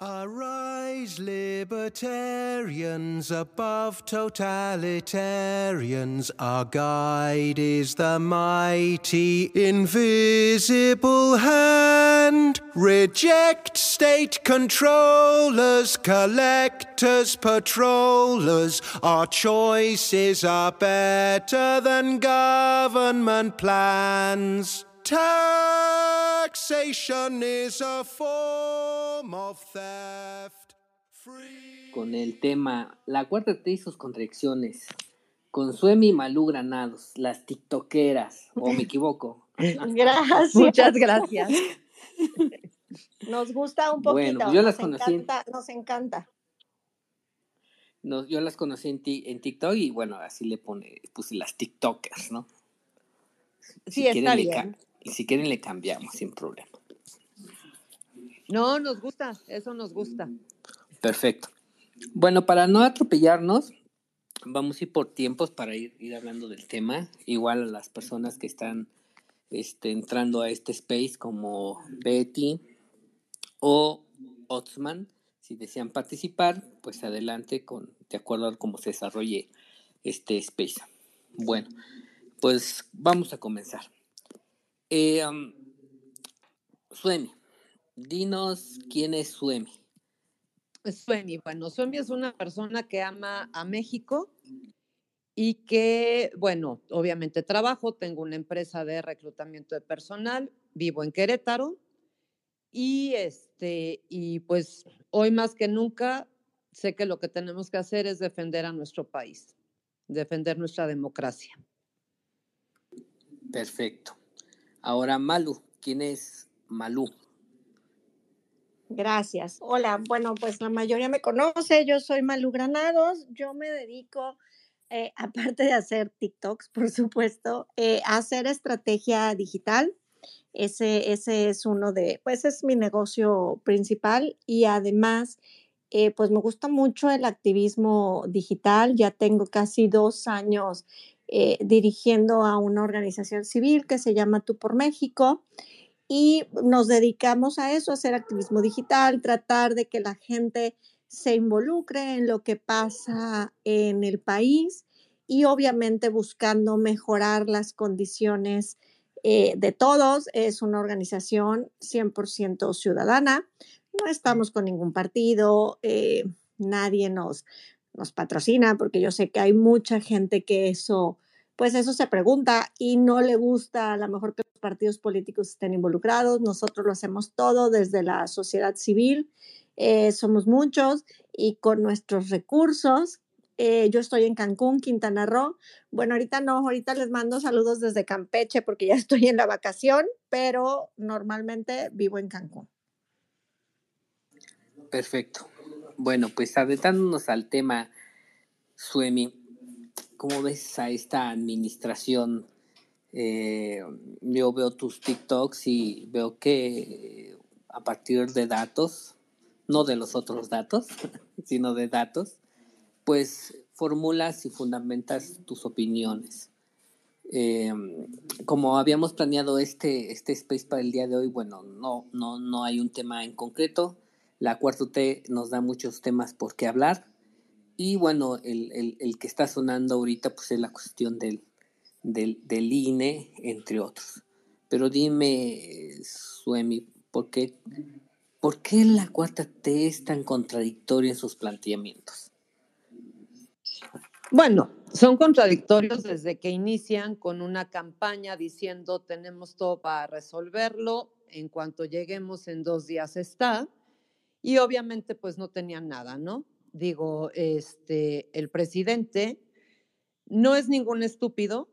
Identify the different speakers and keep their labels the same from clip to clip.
Speaker 1: Arise, libertarians above totalitarians. Our guide is the mighty invisible hand. Reject state controllers, collectors, patrollers. Our choices are better than government plans. Taxation is a form of theft. Free.
Speaker 2: con el tema La cuarta T y sus contradicciones. Con Suemi y Malú Granados, las tiktokeras, o me equivoco.
Speaker 3: Gracias.
Speaker 4: Muchas gracias.
Speaker 3: Nos gusta un poquito.
Speaker 2: Bueno, pues yo las
Speaker 3: nos
Speaker 2: conocí en-
Speaker 3: Encanta, nos encanta.
Speaker 2: No, yo las conocí en, ti- en TikTok y bueno, así le pone, puse las tiktokers, ¿no?
Speaker 3: Sí, está bien.
Speaker 2: Y si quieren le cambiamos sin problema.
Speaker 4: No, nos gusta, eso nos gusta.
Speaker 2: Perfecto. Bueno, para no atropellarnos, vamos a ir por tiempos para ir, ir hablando del tema. Igual a las personas que están este, entrando a este space como Betty o Otsman, si desean participar, pues adelante con de acuerdo a cómo se desarrolle este space. Bueno, pues vamos a comenzar. Eh, um, Suemi, dinos quién es Suemi.
Speaker 4: Suemi, bueno, Suemi es una persona que ama a México y que, bueno, obviamente trabajo, tengo una empresa de reclutamiento de personal, vivo en Querétaro y este, y pues hoy más que nunca sé que lo que tenemos que hacer es defender a nuestro país, defender nuestra democracia.
Speaker 2: Perfecto. Ahora Malu, ¿quién es Malu?
Speaker 3: Gracias. Hola, bueno, pues la mayoría me conoce. Yo soy Malu Granados. Yo me dedico, eh, aparte de hacer TikToks, por supuesto, eh, a hacer estrategia digital. Ese, ese es uno de, pues es mi negocio principal y además, eh, pues me gusta mucho el activismo digital. Ya tengo casi dos años eh, dirigiendo a una organización civil que se llama Tú por México y nos dedicamos a eso, a hacer activismo digital, tratar de que la gente se involucre en lo que pasa en el país y obviamente buscando mejorar las condiciones eh, de todos. Es una organización 100% ciudadana, no estamos con ningún partido, eh, nadie nos, nos patrocina porque yo sé que hay mucha gente que eso pues eso se pregunta y no le gusta a lo mejor que los partidos políticos estén involucrados. Nosotros lo hacemos todo desde la sociedad civil, eh, somos muchos y con nuestros recursos. Eh, yo estoy en Cancún, Quintana Roo. Bueno, ahorita no, ahorita les mando saludos desde Campeche porque ya estoy en la vacación, pero normalmente vivo en Cancún.
Speaker 2: Perfecto. Bueno, pues adentrándonos al tema, Suemi, ¿cómo ves a esta administración? Eh, yo veo tus TikToks y veo que eh, a partir de datos, no de los otros datos, sino de datos, pues formulas y fundamentas tus opiniones. Eh, como habíamos planeado este, este space para el día de hoy, bueno, no, no, no hay un tema en concreto. La cuarta T nos da muchos temas por qué hablar. Y bueno, el, el, que está sonando ahorita pues es la cuestión del, del, del INE, entre otros. Pero dime, Suemi, ¿por qué, ¿por qué la cuarta T es tan contradictoria en sus planteamientos?
Speaker 4: Bueno, son contradictorios desde que inician con una campaña diciendo tenemos todo para resolverlo, en cuanto lleguemos en dos días está, y obviamente pues no tenían nada, ¿no? Digo, este, el presidente no es ningún estúpido,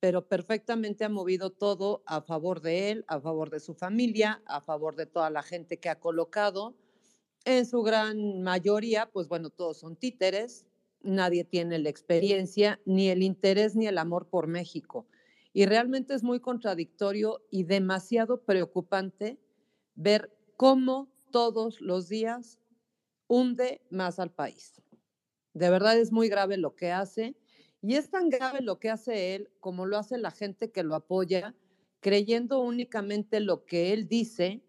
Speaker 4: pero perfectamente ha movido todo a favor de él, a favor de su familia, a favor de toda la gente que ha colocado. En su gran mayoría, pues bueno, todos son títeres, nadie tiene la experiencia, ni el interés, ni el amor por México. Y realmente es muy contradictorio y demasiado preocupante ver cómo todos los días hunde más al país. De verdad es muy grave lo que hace y es tan grave lo que hace él como lo hace la gente que lo apoya, creyendo únicamente lo que él dice,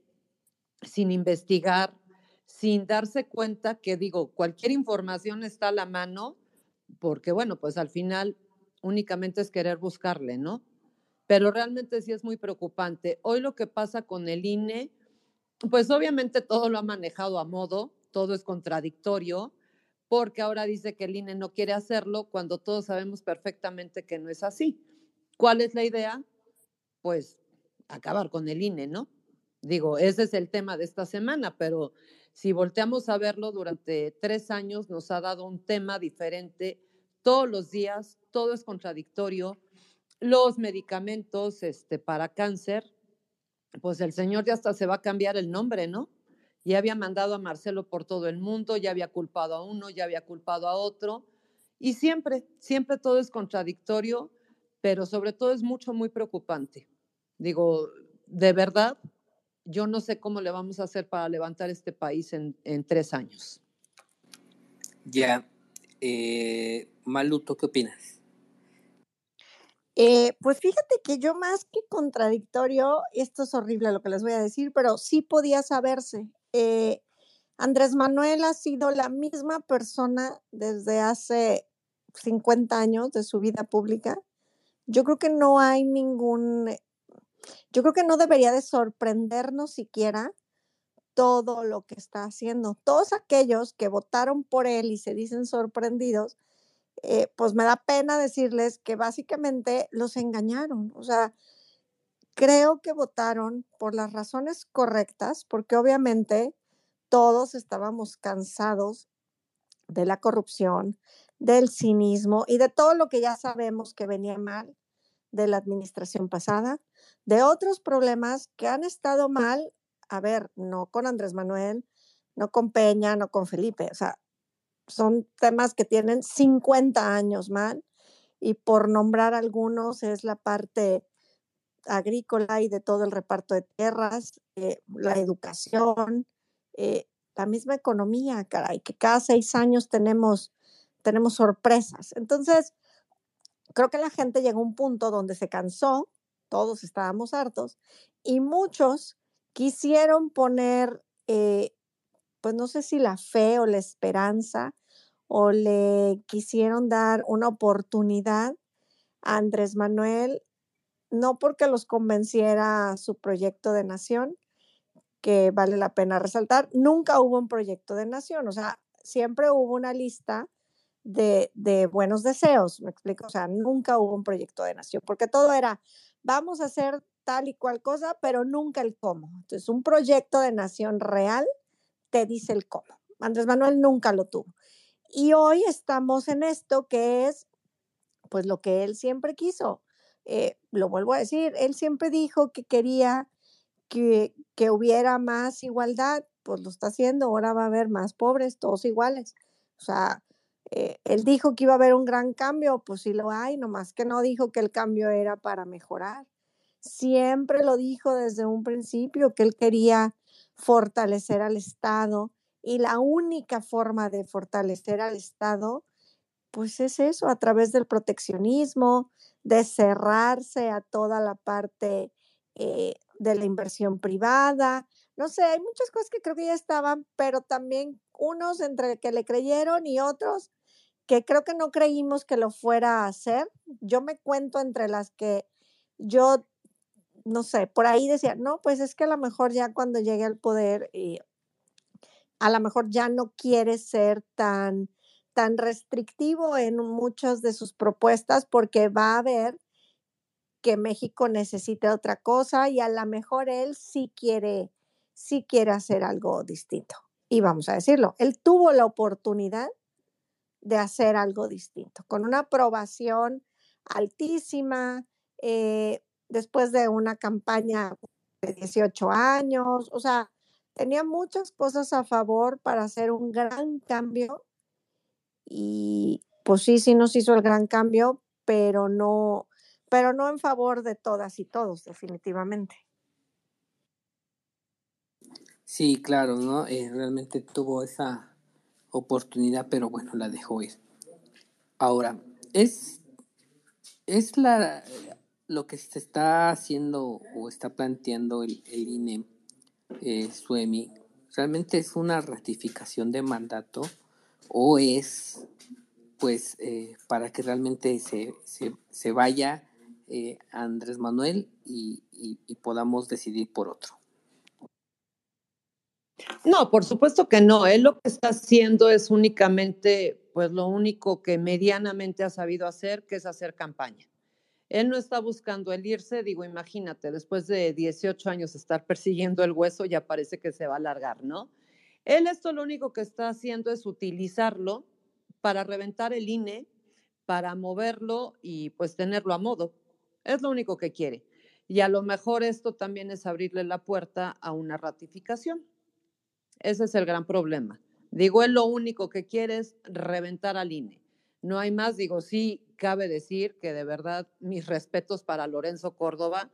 Speaker 4: sin investigar, sin darse cuenta que, digo, cualquier información está a la mano, porque bueno, pues al final únicamente es querer buscarle, ¿no? Pero realmente sí es muy preocupante. Hoy lo que pasa con el INE, pues obviamente todo lo ha manejado a modo, todo es contradictorio, porque ahora dice que el INE no quiere hacerlo cuando todos sabemos perfectamente que no es así. ¿Cuál es la idea? Pues acabar con el INE, ¿no? Digo, ese es el tema de esta semana, pero si volteamos a verlo durante tres años, nos ha dado un tema diferente todos los días, todo es contradictorio. Los medicamentos este, para cáncer, pues el señor ya hasta se va a cambiar el nombre, ¿no? Ya había mandado a Marcelo por todo el mundo, ya había culpado a uno, ya había culpado a otro. Y siempre, siempre todo es contradictorio, pero sobre todo es mucho, muy preocupante. Digo, de verdad, yo no sé cómo le vamos a hacer para levantar este país en, en tres años.
Speaker 2: Ya, eh, Maluto, ¿qué opinas?
Speaker 3: Eh, pues fíjate que yo más que contradictorio, esto es horrible lo que les voy a decir, pero sí podía saberse. Eh, Andrés Manuel ha sido la misma persona desde hace 50 años de su vida pública. Yo creo que no hay ningún, yo creo que no debería de sorprendernos siquiera todo lo que está haciendo. Todos aquellos que votaron por él y se dicen sorprendidos, eh, pues me da pena decirles que básicamente los engañaron. O sea, creo que votaron por las razones correctas, porque obviamente todos estábamos cansados de la corrupción, del cinismo y de todo lo que ya sabemos que venía mal de la administración pasada, de otros problemas que han estado mal, a ver, no con Andrés Manuel, no con Peña, no con Felipe, o sea, son temas que tienen 50 años mal y por nombrar algunos es la parte agrícola y de todo el reparto de tierras, eh, la educación, eh, la misma economía, caray, que cada seis años tenemos, tenemos sorpresas. Entonces, creo que la gente llegó a un punto donde se cansó, todos estábamos hartos, y muchos quisieron poner, eh, pues no sé si la fe o la esperanza o le quisieron dar una oportunidad a Andrés Manuel, no porque los convenciera su proyecto de nación, que vale la pena resaltar, nunca hubo un proyecto de nación, o sea, siempre hubo una lista de, de, buenos deseos, me explico, o sea, nunca hubo un proyecto de nación, porque todo era, vamos a hacer tal y cual cosa, pero nunca el cómo. Entonces, un proyecto de nación real te dice el cómo. Andrés Manuel nunca lo tuvo. Y hoy estamos en esto que es, pues, lo que él siempre quiso. Eh, lo vuelvo a decir, él siempre dijo que quería que, que hubiera más igualdad, pues lo está haciendo, ahora va a haber más pobres, todos iguales. O sea, eh, él dijo que iba a haber un gran cambio, pues sí lo hay, nomás que no dijo que el cambio era para mejorar. Siempre lo dijo desde un principio que él quería fortalecer al Estado, y la única forma de fortalecer al Estado, pues es eso, a través del proteccionismo, de cerrarse a toda la parte eh, de la inversión privada. No sé, hay muchas cosas que creo que ya estaban, pero también unos entre que le creyeron y otros que creo que no creímos que lo fuera a hacer. Yo me cuento entre las que yo, no sé, por ahí decía, no, pues es que a lo mejor ya cuando llegue al poder y a lo mejor ya no quiere ser tan, tan restrictivo en muchas de sus propuestas porque va a ver que México necesita otra cosa y a lo mejor él sí quiere, sí quiere hacer algo distinto. Y vamos a decirlo, él tuvo la oportunidad de hacer algo distinto, con una aprobación altísima, eh, después de una campaña de 18 años, o sea, tenía muchas cosas a favor para hacer un gran cambio y pues sí, sí nos hizo el gran cambio, pero no, pero no en favor de todas y todos, definitivamente.
Speaker 2: Sí, claro, ¿no? Eh, realmente tuvo esa oportunidad, pero bueno, la dejó ir. Ahora, es, es la, lo que se está haciendo o está planteando el, el INE eh, Suemi, ¿Realmente es una ratificación de mandato o es pues eh, para que realmente se, se, vaya eh, Andrés Manuel y, y podamos decidir por otro?
Speaker 4: No, por supuesto que no. Él lo que está haciendo es únicamente, pues lo único que medianamente ha sabido hacer, que es hacer campaña. Él no está buscando el irse, digo, imagínate, después de 18 años estar persiguiendo el hueso, ya parece que se va a alargar, ¿no? Él esto lo único que está haciendo es utilizarlo para reventar el INE, para moverlo y pues tenerlo a modo. Es lo único que quiere. Y a lo mejor esto también es abrirle la puerta a una ratificación. Ese es el gran problema. Digo, él lo único que quiere es reventar al INE. No hay más, digo, sí, cabe decir que de verdad mis respetos para Lorenzo Córdoba.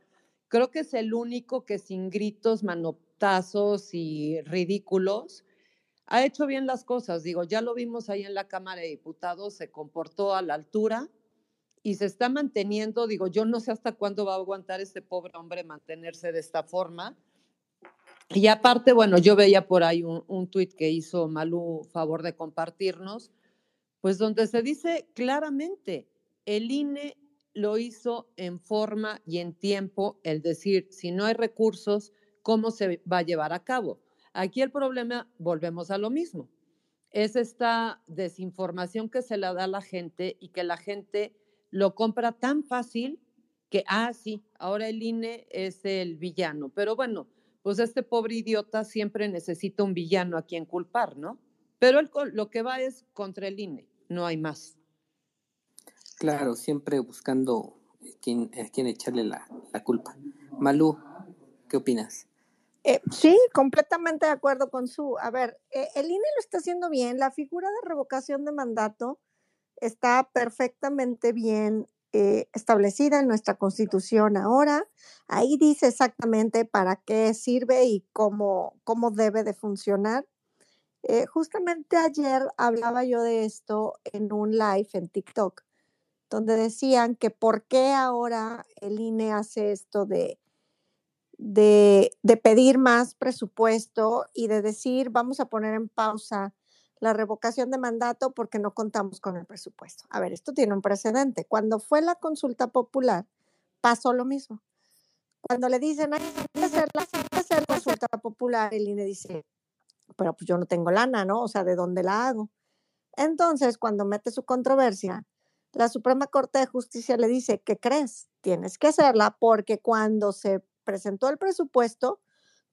Speaker 4: Creo que es el único que sin gritos, manotazos y ridículos ha hecho bien las cosas. Digo, ya lo vimos ahí en la Cámara de Diputados, se comportó a la altura y se está manteniendo. Digo, yo no sé hasta cuándo va a aguantar este pobre hombre mantenerse de esta forma y aparte, bueno, yo veía por ahí un, un tuit que hizo Malú favor de compartirnos, pues donde se dice claramente, el INE lo hizo en forma y en tiempo, el decir, si no hay recursos, ¿cómo se va a llevar a cabo? Aquí el problema, volvemos a lo mismo, es esta desinformación que se le da a la gente y que la gente lo compra tan fácil que, ah, sí, ahora el INE es el villano. Pero bueno, pues este pobre idiota siempre necesita un villano a quien culpar, ¿no? Pero lo que va es contra el INE, no hay más.
Speaker 2: Claro, siempre buscando quién, a quién echarle la, culpa. Malú, ¿qué opinas?
Speaker 3: Eh, sí, completamente de acuerdo con su. A ver, eh, el INE lo está haciendo bien. La figura de revocación de mandato está perfectamente bien eh, establecida en nuestra constitución ahora. Ahí dice exactamente para qué sirve y cómo, cómo debe de funcionar. Eh, justamente ayer hablaba yo de esto en un live en TikTok, donde decían que por qué ahora el INE hace esto de, de, de pedir más presupuesto y de decir vamos a poner en pausa la revocación de mandato porque no contamos con el presupuesto. A ver, esto tiene un precedente. Cuando fue la consulta popular, pasó lo mismo. Cuando le dicen, hay que hacer la, consulta popular, el INE dice, pero pues yo no tengo lana, ¿no? O sea, ¿de dónde la hago? Entonces, cuando mete su controversia, la Suprema Corte de Justicia le dice, ¿qué crees? Tienes que hacerla porque cuando se presentó el presupuesto,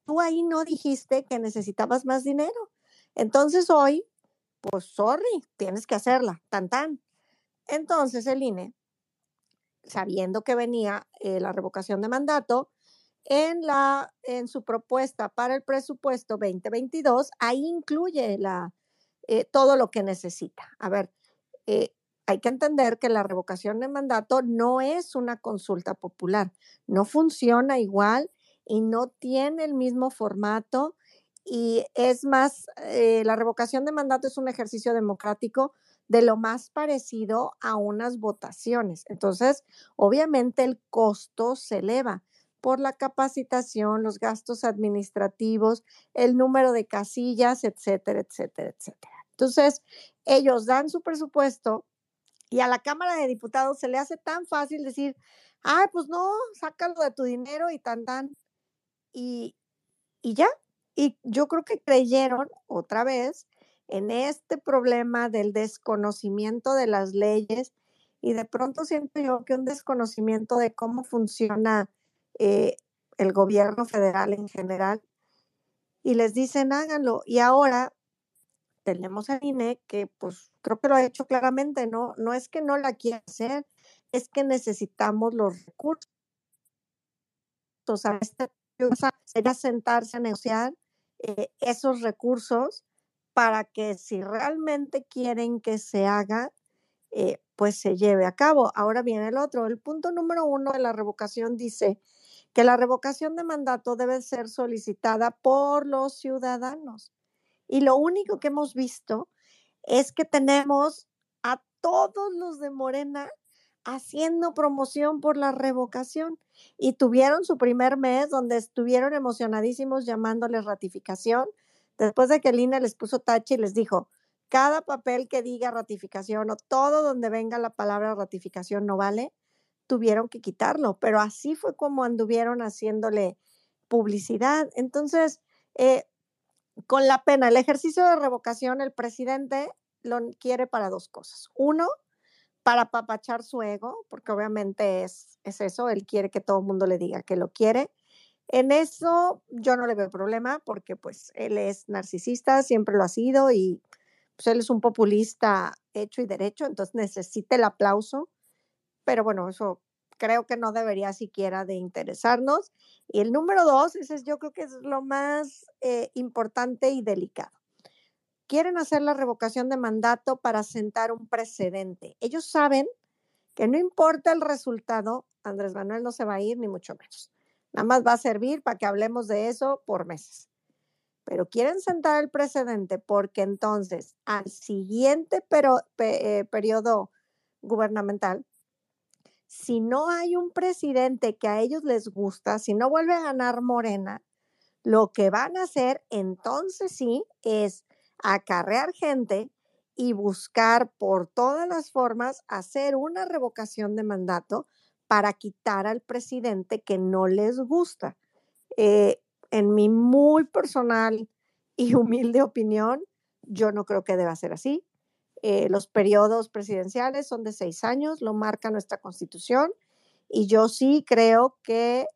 Speaker 3: tú ahí no dijiste que necesitabas más dinero. Entonces hoy pues sorry, tienes que hacerla, tan tan. Entonces el INE, sabiendo que venía eh, la revocación de mandato, en, la, en su propuesta para el presupuesto 2022, ahí incluye la, eh, todo lo que necesita. A ver, eh, hay que entender que la revocación de mandato no es una consulta popular, no funciona igual y no tiene el mismo formato y es más, eh, la revocación de mandato es un ejercicio democrático de lo más parecido a unas votaciones. Entonces, obviamente el costo se eleva por la capacitación, los gastos administrativos, el número de casillas, etcétera, etcétera, etcétera. Entonces, ellos dan su presupuesto y a la Cámara de Diputados se le hace tan fácil decir, ay, pues no, sácalo de tu dinero y tan, tan. Y, y ya, y yo creo que creyeron otra vez en este problema del desconocimiento de las leyes y de pronto siento yo que un desconocimiento de cómo funciona eh, el gobierno federal en general y les dicen háganlo y ahora tenemos a INE que pues creo que lo ha hecho claramente, no, no es que no la quiera hacer, es que necesitamos los recursos. A este sería sentarse a negociar eh, esos recursos para que si realmente quieren que se haga, eh, pues se lleve a cabo. Ahora viene el otro. El punto número uno de la revocación dice que la revocación de mandato debe ser solicitada por los ciudadanos. Y lo único que hemos visto es que tenemos a todos los de Morena haciendo promoción por la revocación y tuvieron su primer mes donde estuvieron emocionadísimos llamándoles ratificación. después de que el INE les puso tache y les dijo, cada papel que diga ratificación o todo donde venga la palabra ratificación no vale, tuvieron que quitarlo, pero así fue como anduvieron haciéndole publicidad. Entonces, eh, con la pena, el ejercicio de revocación, el presidente lo quiere para dos cosas. Uno, para apapachar su ego, porque obviamente es, es eso, él quiere que todo el mundo le diga que lo quiere. En eso yo no le veo problema porque pues él es narcisista, siempre lo ha sido y pues él es un populista hecho y derecho, entonces necesita el aplauso, pero bueno, eso creo que no debería siquiera de interesarnos. Y el número dos, ese es, yo creo que es lo más eh, importante y delicado. Quieren hacer la revocación de mandato para sentar un precedente. Ellos saben que no importa el resultado, Andrés Manuel no se va a ir, ni mucho menos. Nada más va a servir para que hablemos de eso por meses. Pero quieren sentar el precedente porque entonces al siguiente eh, periodo gubernamental si no hay un presidente que a ellos les gusta, si no vuelve a ganar Morena, lo que van a hacer entonces sí es acarrear gente y buscar por todas las formas hacer una revocación de mandato para quitar al presidente que no les gusta. Eh, en mi muy personal y humilde opinión, yo no creo que deba ser así. Eh, los periodos presidenciales son de seis años, lo marca nuestra constitución, y yo sí creo que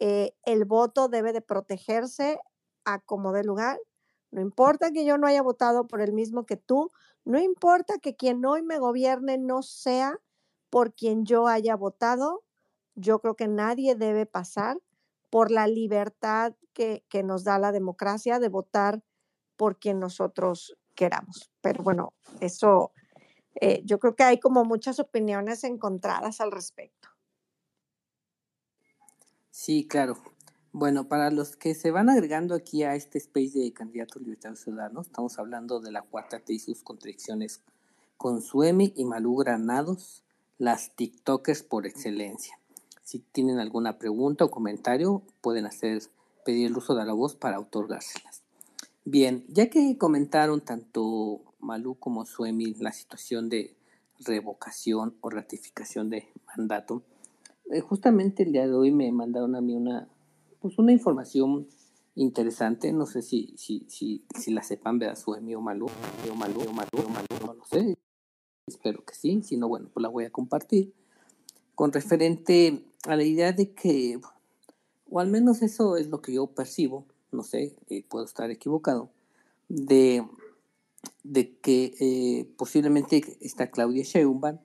Speaker 3: eh, el voto debe de protegerse a como de lugar. No importa que yo no haya votado por el mismo que tú, no importa que quien hoy me gobierne no sea por quien yo haya votado, yo creo que nadie debe pasar por la libertad que, que nos da la democracia de votar por quien nosotros queramos. Pero bueno, eso eh, yo creo que hay como muchas opiniones encontradas al respecto.
Speaker 2: Sí, claro. Bueno, para los que se van agregando aquí a este space de candidatos libertarios ciudadanos, estamos hablando de la cuarta T y sus contradicciones con Suemi y Malú Granados, las TikTokers por excelencia. Si tienen alguna pregunta o comentario, pueden hacer pedir el uso de la voz para otorgárselas. Bien, ya que comentaron tanto Malú como Suemi la situación de revocación o ratificación de mandato, eh, justamente el día de hoy me mandaron a mí una, pues una información interesante, no sé si, si, si, si la sepan, ¿verdad? Suemi o Malú, o Malú, o Malú, o Malú, no lo sé, espero que sí, si no, bueno, pues la voy a compartir, con referente a la idea de que, o al menos eso es lo que yo percibo, no sé, eh, puedo estar equivocado, de, de que eh, posiblemente esta Claudia Sheinbaum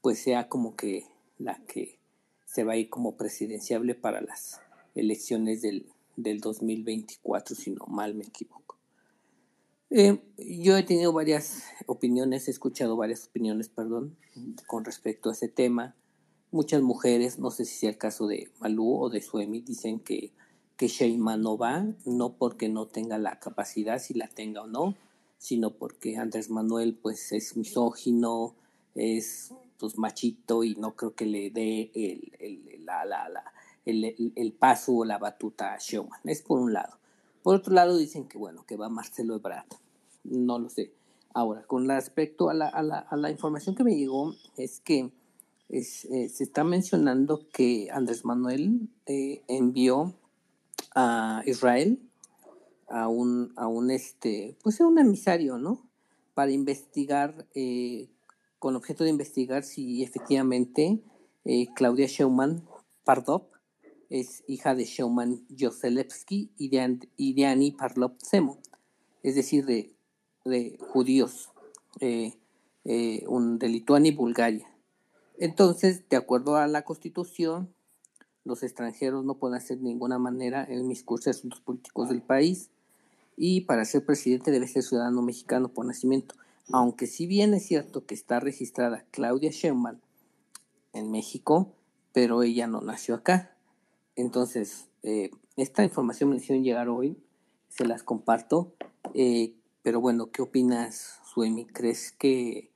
Speaker 2: pues sea como que la que se va a ir como presidenciable para las elecciones del, del 2024, si no mal me equivoco. Eh, yo he tenido varias opiniones, he escuchado varias opiniones, perdón, con respecto a ese tema. Muchas mujeres, no sé si sea el caso de Malú o de Suemi, dicen que que no va, no porque no tenga la capacidad, si la tenga o no, sino porque Andrés Manuel pues es misógino, es pues machito y no creo que le dé el, el, la, la, la, el, paso o la batuta a Sheinman. Es por un lado. Por otro lado dicen que bueno, que va Marcelo Ebrard. No lo sé. Ahora, con respecto a la, a la, a la información que me llegó, es que es, eh, se está mencionando que Andrés Manuel eh, envió a Israel, a un, a un este, pues a un emisario, ¿no? Para investigar, eh, con objeto de investigar si efectivamente eh, Claudia Scheumann Pardop es hija de Scheumann Joselewski y de, Ani Parlov Semo, es decir, de, de judíos, eh, un, de Lituania y Bulgaria. Entonces, de acuerdo a la constitución, los extranjeros no pueden hacer de ninguna manera en mis cursos de asuntos políticos del país y para ser presidente debe ser ciudadano mexicano por nacimiento. Aunque si bien es cierto que está registrada Claudia Sheinbaum en México, pero ella no nació acá. Entonces, eh, esta información me hicieron llegar hoy, se las comparto. Eh, pero bueno, ¿qué opinas, Suemi? ¿Crees que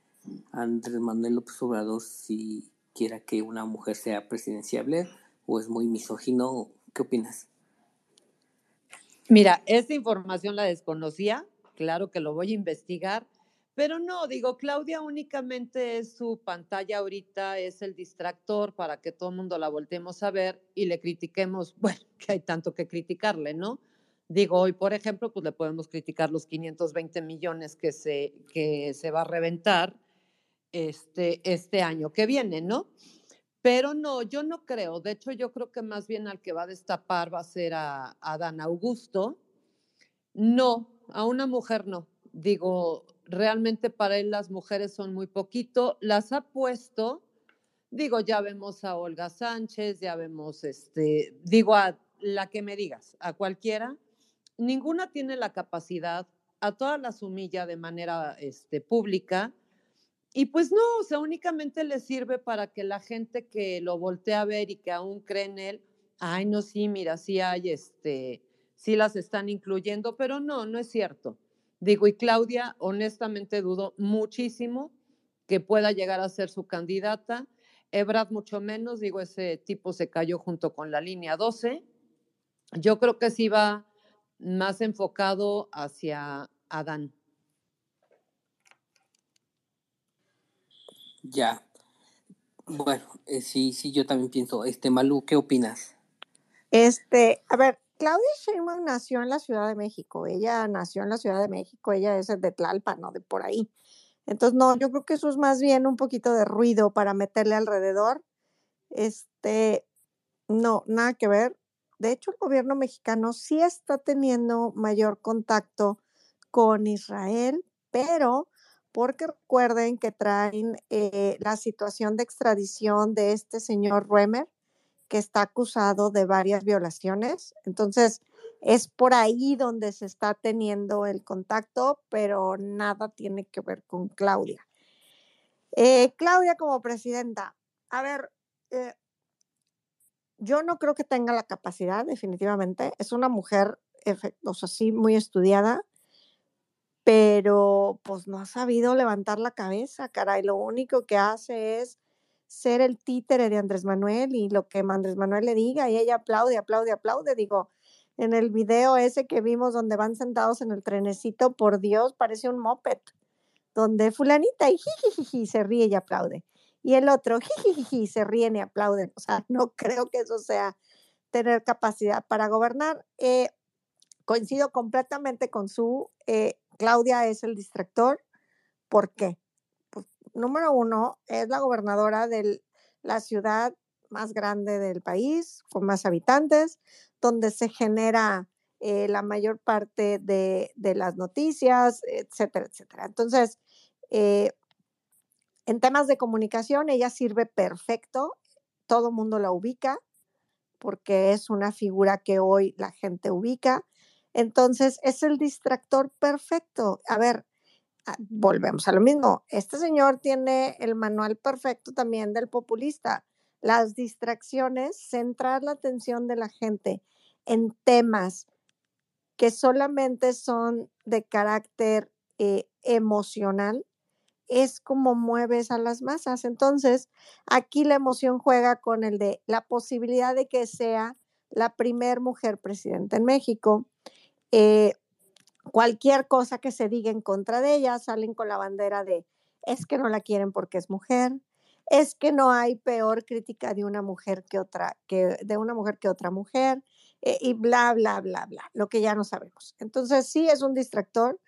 Speaker 2: Andrés Manuel López Obrador si quiera que una mujer sea presidenciable? O es muy misógino? ¿Qué opinas?
Speaker 4: Mira, esta información la desconocía, claro que lo voy a investigar, pero no, digo, Claudia únicamente es su pantalla ahorita, es el distractor para que todo el mundo la volteemos a ver y le critiquemos, bueno, que hay tanto que criticarle, ¿no? Digo, hoy, por ejemplo, pues le podemos criticar los 520 millones que se, que se va a reventar este, este año que viene, ¿no? Pero no, yo no creo. De hecho, yo creo que más bien al que va a destapar va a ser a, a Dan Augusto. No, a una mujer no. Digo, realmente para él las mujeres son muy poquito. Las ha puesto, digo, ya vemos a Olga Sánchez, ya vemos, este, digo, a la que me digas, a cualquiera. Ninguna tiene la capacidad, a todas las humilla de manera este, pública. Y pues no, o sea, únicamente le sirve para que la gente que lo voltee a ver y que aún cree en él, ay, no, sí, mira, sí hay, este, sí las están incluyendo, pero no, no es cierto. Digo, y Claudia, honestamente dudo muchísimo que pueda llegar a ser su candidata. Ebrad mucho menos, digo, ese tipo se cayó junto con la línea 12. Yo creo que sí va más enfocado hacia Adán.
Speaker 2: Ya. Bueno, eh, sí, sí, yo también pienso. Este, Malú, ¿qué opinas?
Speaker 3: Este, a ver, Claudia Sheinbaum nació en la Ciudad de México. Ella nació en la Ciudad de México. Ella es de Tlalpan, ¿no? De por ahí. Entonces, no, yo creo que eso es más bien un poquito de ruido para meterle alrededor. Este, no, nada que ver. De hecho, el gobierno mexicano sí está teniendo mayor contacto con Israel, pero porque recuerden que traen eh, la situación de extradición de este señor Remer, que está acusado de varias violaciones. Entonces, es por ahí donde se está teniendo el contacto, pero nada tiene que ver con Claudia. Eh, Claudia como presidenta, a ver, eh, yo no creo que tenga la capacidad, definitivamente. Es una mujer, o sea, sí, muy estudiada, pero pues no ha sabido levantar la cabeza, caray. Lo único que hace es ser el títere de Andrés Manuel y lo que Andrés Manuel le diga y ella aplaude, aplaude, aplaude. Digo, en el video ese que vimos donde van sentados en el trenecito, por Dios, parece un moped, donde fulanita y jijijiji se ríe y aplaude. Y el otro jijijiji se ríen y aplauden. O sea, no creo que eso sea tener capacidad para gobernar. Eh, coincido completamente con su eh, Claudia es el distractor. ¿Por qué? Pues, número uno, es la gobernadora de la ciudad más grande del país, con más habitantes, donde se genera eh, la mayor parte de, las noticias, etcétera, etcétera. Entonces, eh, en temas de comunicación, ella sirve perfecto, todo mundo la ubica, porque es una figura que hoy la gente ubica. Entonces, es el distractor perfecto. A ver, ah, volvemos a lo mismo. Este señor tiene el manual perfecto también del populista. Las distracciones, centrar la atención de la gente en temas que solamente son de carácter eh, emocional, es como mueves a las masas. Entonces, aquí la emoción juega con el de la posibilidad de que sea la primer mujer presidenta en México eh, cualquier cosa que se diga en contra de ella, salen con la bandera de es que no la quieren porque es mujer, es que no hay peor crítica de una mujer que otra, que de una mujer que otra mujer, eh, y bla, bla, bla, bla, lo que ya no sabemos. Entonces, sí es un distractor.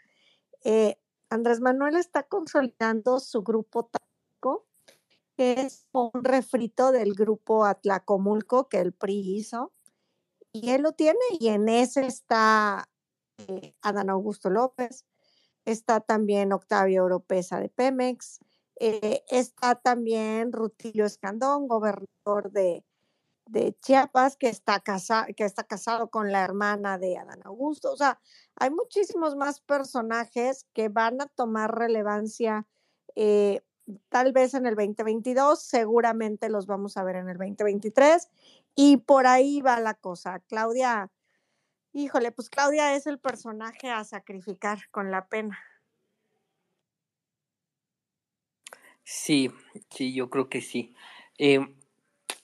Speaker 3: Eh, Andrés Manuel está consolidando su grupo táctico, que es un refrito del grupo Atlacomulco que el PRI hizo, y él lo tiene, y en ese está eh, Adán Augusto López, está también Octavio Oropesa de Pemex, eh, está también Rutilio Escandón, gobernador de, de Chiapas, que está, que está casado con la hermana de Adán Augusto. O sea, hay muchísimos más personajes que van a tomar relevancia eh, tal vez en el 2022, seguramente los vamos a ver en el 2023 y por ahí va la cosa. Claudia Híjole, pues Claudia es el personaje a sacrificar con la pena.
Speaker 2: Sí, sí, yo creo que sí. Eh,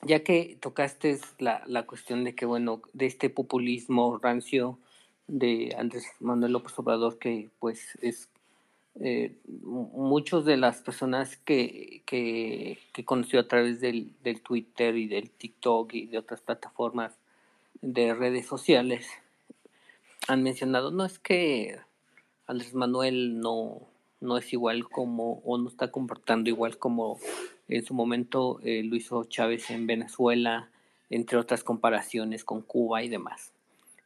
Speaker 2: ya que tocaste la, la, cuestión de que, bueno, de este populismo rancio de Andrés Manuel López Obrador, que pues es eh, muchos de las personas que, que, que conoció a través del, del, Twitter y del TikTok y de otras plataformas de redes sociales han mencionado, no es que Andrés Manuel no, no es igual como o no está comportando igual como en su momento eh, Chávez en Venezuela, entre otras comparaciones con Cuba y demás.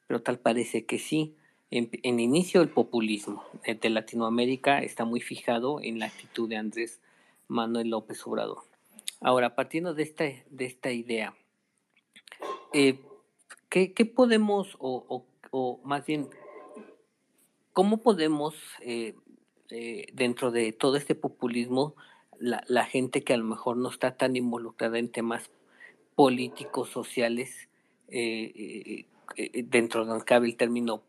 Speaker 2: Pero tal parece que sí. En, inicio el populismo de Latinoamérica está muy fijado en la actitud de Andrés Manuel López Obrador. Ahora, partiendo de esta, de esta idea, eh, ¿qué, ¿qué, podemos, o, más bien, cómo podemos, eh, eh, dentro de todo este populismo, la, gente que a lo mejor no está tan involucrada en temas políticos, sociales, eh, dentro de donde cabe el término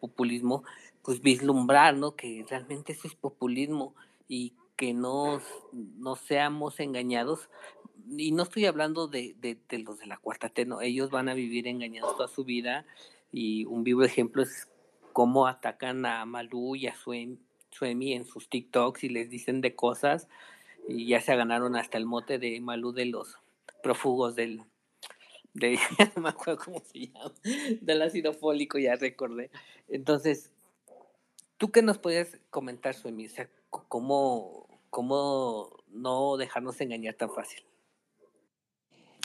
Speaker 2: populismo, pues vislumbrar, ¿no? Que realmente eso es populismo y que no, no seamos engañados. Y no estoy hablando de, de, los de la cuarta T, no, ellos van a vivir engañados toda su vida y un vivo ejemplo es cómo atacan a Malú y a Suemi en sus TikToks y les dicen de cosas y ya se ganaron hasta el mote de Malú de los prófugos del, de, no me acuerdo cómo se llama, del ácido fólico, ya recordé. Entonces, ¿tú qué nos podías comentar, Suemi? O sea, ¿cómo, ¿cómo no dejarnos engañar tan fácil?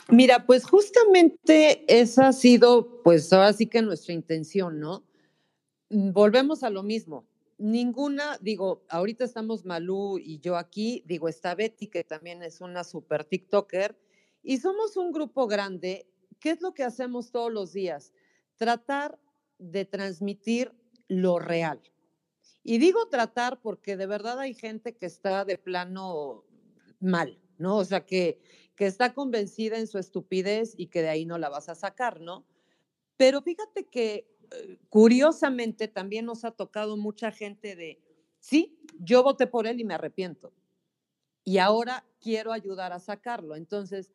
Speaker 4: Mira, pues justamente esa ha sido, pues ahora sí que nuestra intención, ¿no? Volvemos a lo mismo. Ninguna, digo, ahorita estamos Malú y yo aquí, digo, está Betty, que también es una super TikToker, y somos un grupo grande. ¿Qué es lo que hacemos todos los días? Tratar de transmitir lo real. Y digo tratar porque de verdad hay gente que está de plano mal, ¿no? O sea, que, que está convencida en su estupidez y que de ahí no la vas a sacar, ¿no? Pero fíjate que eh, curiosamente también nos ha tocado mucha gente de, sí, yo voté por él y me arrepiento. Y ahora quiero ayudar a sacarlo. Entonces,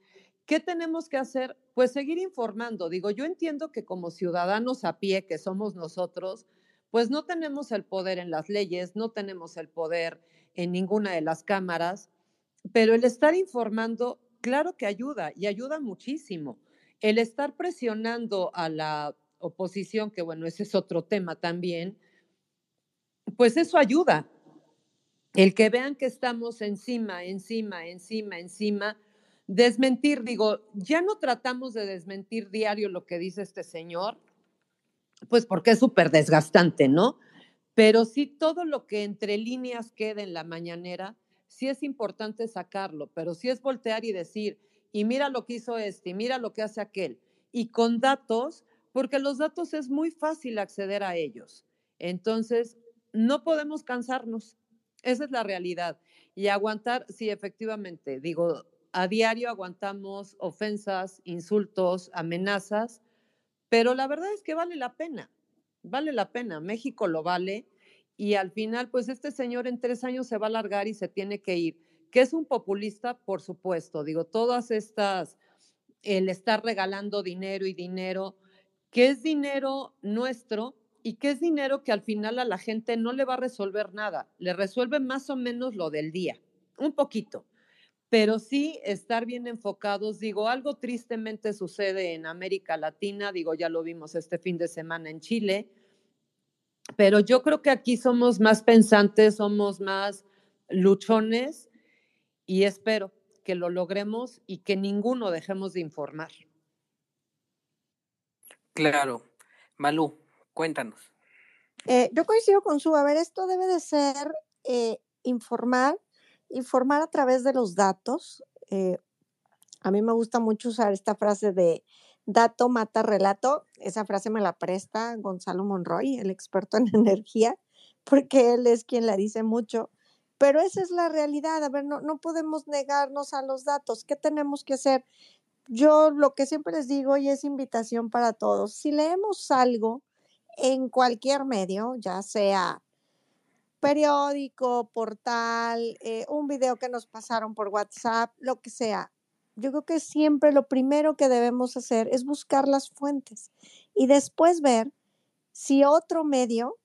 Speaker 4: ¿qué tenemos que hacer? Pues seguir informando. Digo, yo entiendo que como ciudadanos a pie que somos nosotros, pues no tenemos el poder en las leyes, no tenemos el poder en ninguna de las cámaras, pero el estar informando, claro que ayuda y ayuda muchísimo. El estar presionando a la oposición, que bueno, ese es otro tema también, pues eso ayuda. El que vean que estamos encima, encima, encima, encima, desmentir, digo, ya no tratamos de desmentir diario lo que dice este señor, pues porque es súper desgastante, ¿no? Pero sí todo lo que entre líneas queda en la mañanera, sí es importante sacarlo, pero sí es voltear y decir, y mira lo que hizo este, y mira lo que hace aquel, y con datos, porque los datos es muy fácil acceder a ellos. Entonces, no podemos cansarnos, esa es la realidad. Y aguantar, sí, efectivamente, digo, a diario aguantamos ofensas, insultos, amenazas, pero la verdad es que vale la pena, vale la pena, México lo vale y al final, pues este señor en tres años se va a largar y se tiene que ir. Que es un populista, por supuesto, digo, todas estas, el estar regalando dinero y dinero, que es dinero nuestro y que es dinero que al final a la gente no le va a resolver nada, le resuelve más o menos lo del día, un poquito pero sí estar bien enfocados. Digo, algo tristemente sucede en América Latina, digo, ya lo vimos este fin de semana en Chile, pero yo creo que aquí somos más pensantes, somos más luchones y espero que lo logremos y que ninguno dejemos de informar.
Speaker 2: Claro. Malú, cuéntanos.
Speaker 3: Eh, yo coincido con su, a ver, esto debe de ser eh, informar informar a través de los datos. Eh, a mí me gusta mucho usar esta frase de dato mata relato. Esa frase me la presta Gonzalo Monroy, el experto en energía, porque él es quien la dice mucho. Pero esa es la realidad. A ver, no, no podemos negarnos a los datos. ¿Qué tenemos que hacer? Yo lo que siempre les digo y es invitación para todos, si leemos algo en cualquier medio, ya sea periódico, portal, eh, un video que nos pasaron por WhatsApp, lo que sea. Yo creo que siempre lo primero que debemos hacer es buscar las fuentes y después ver si otro medio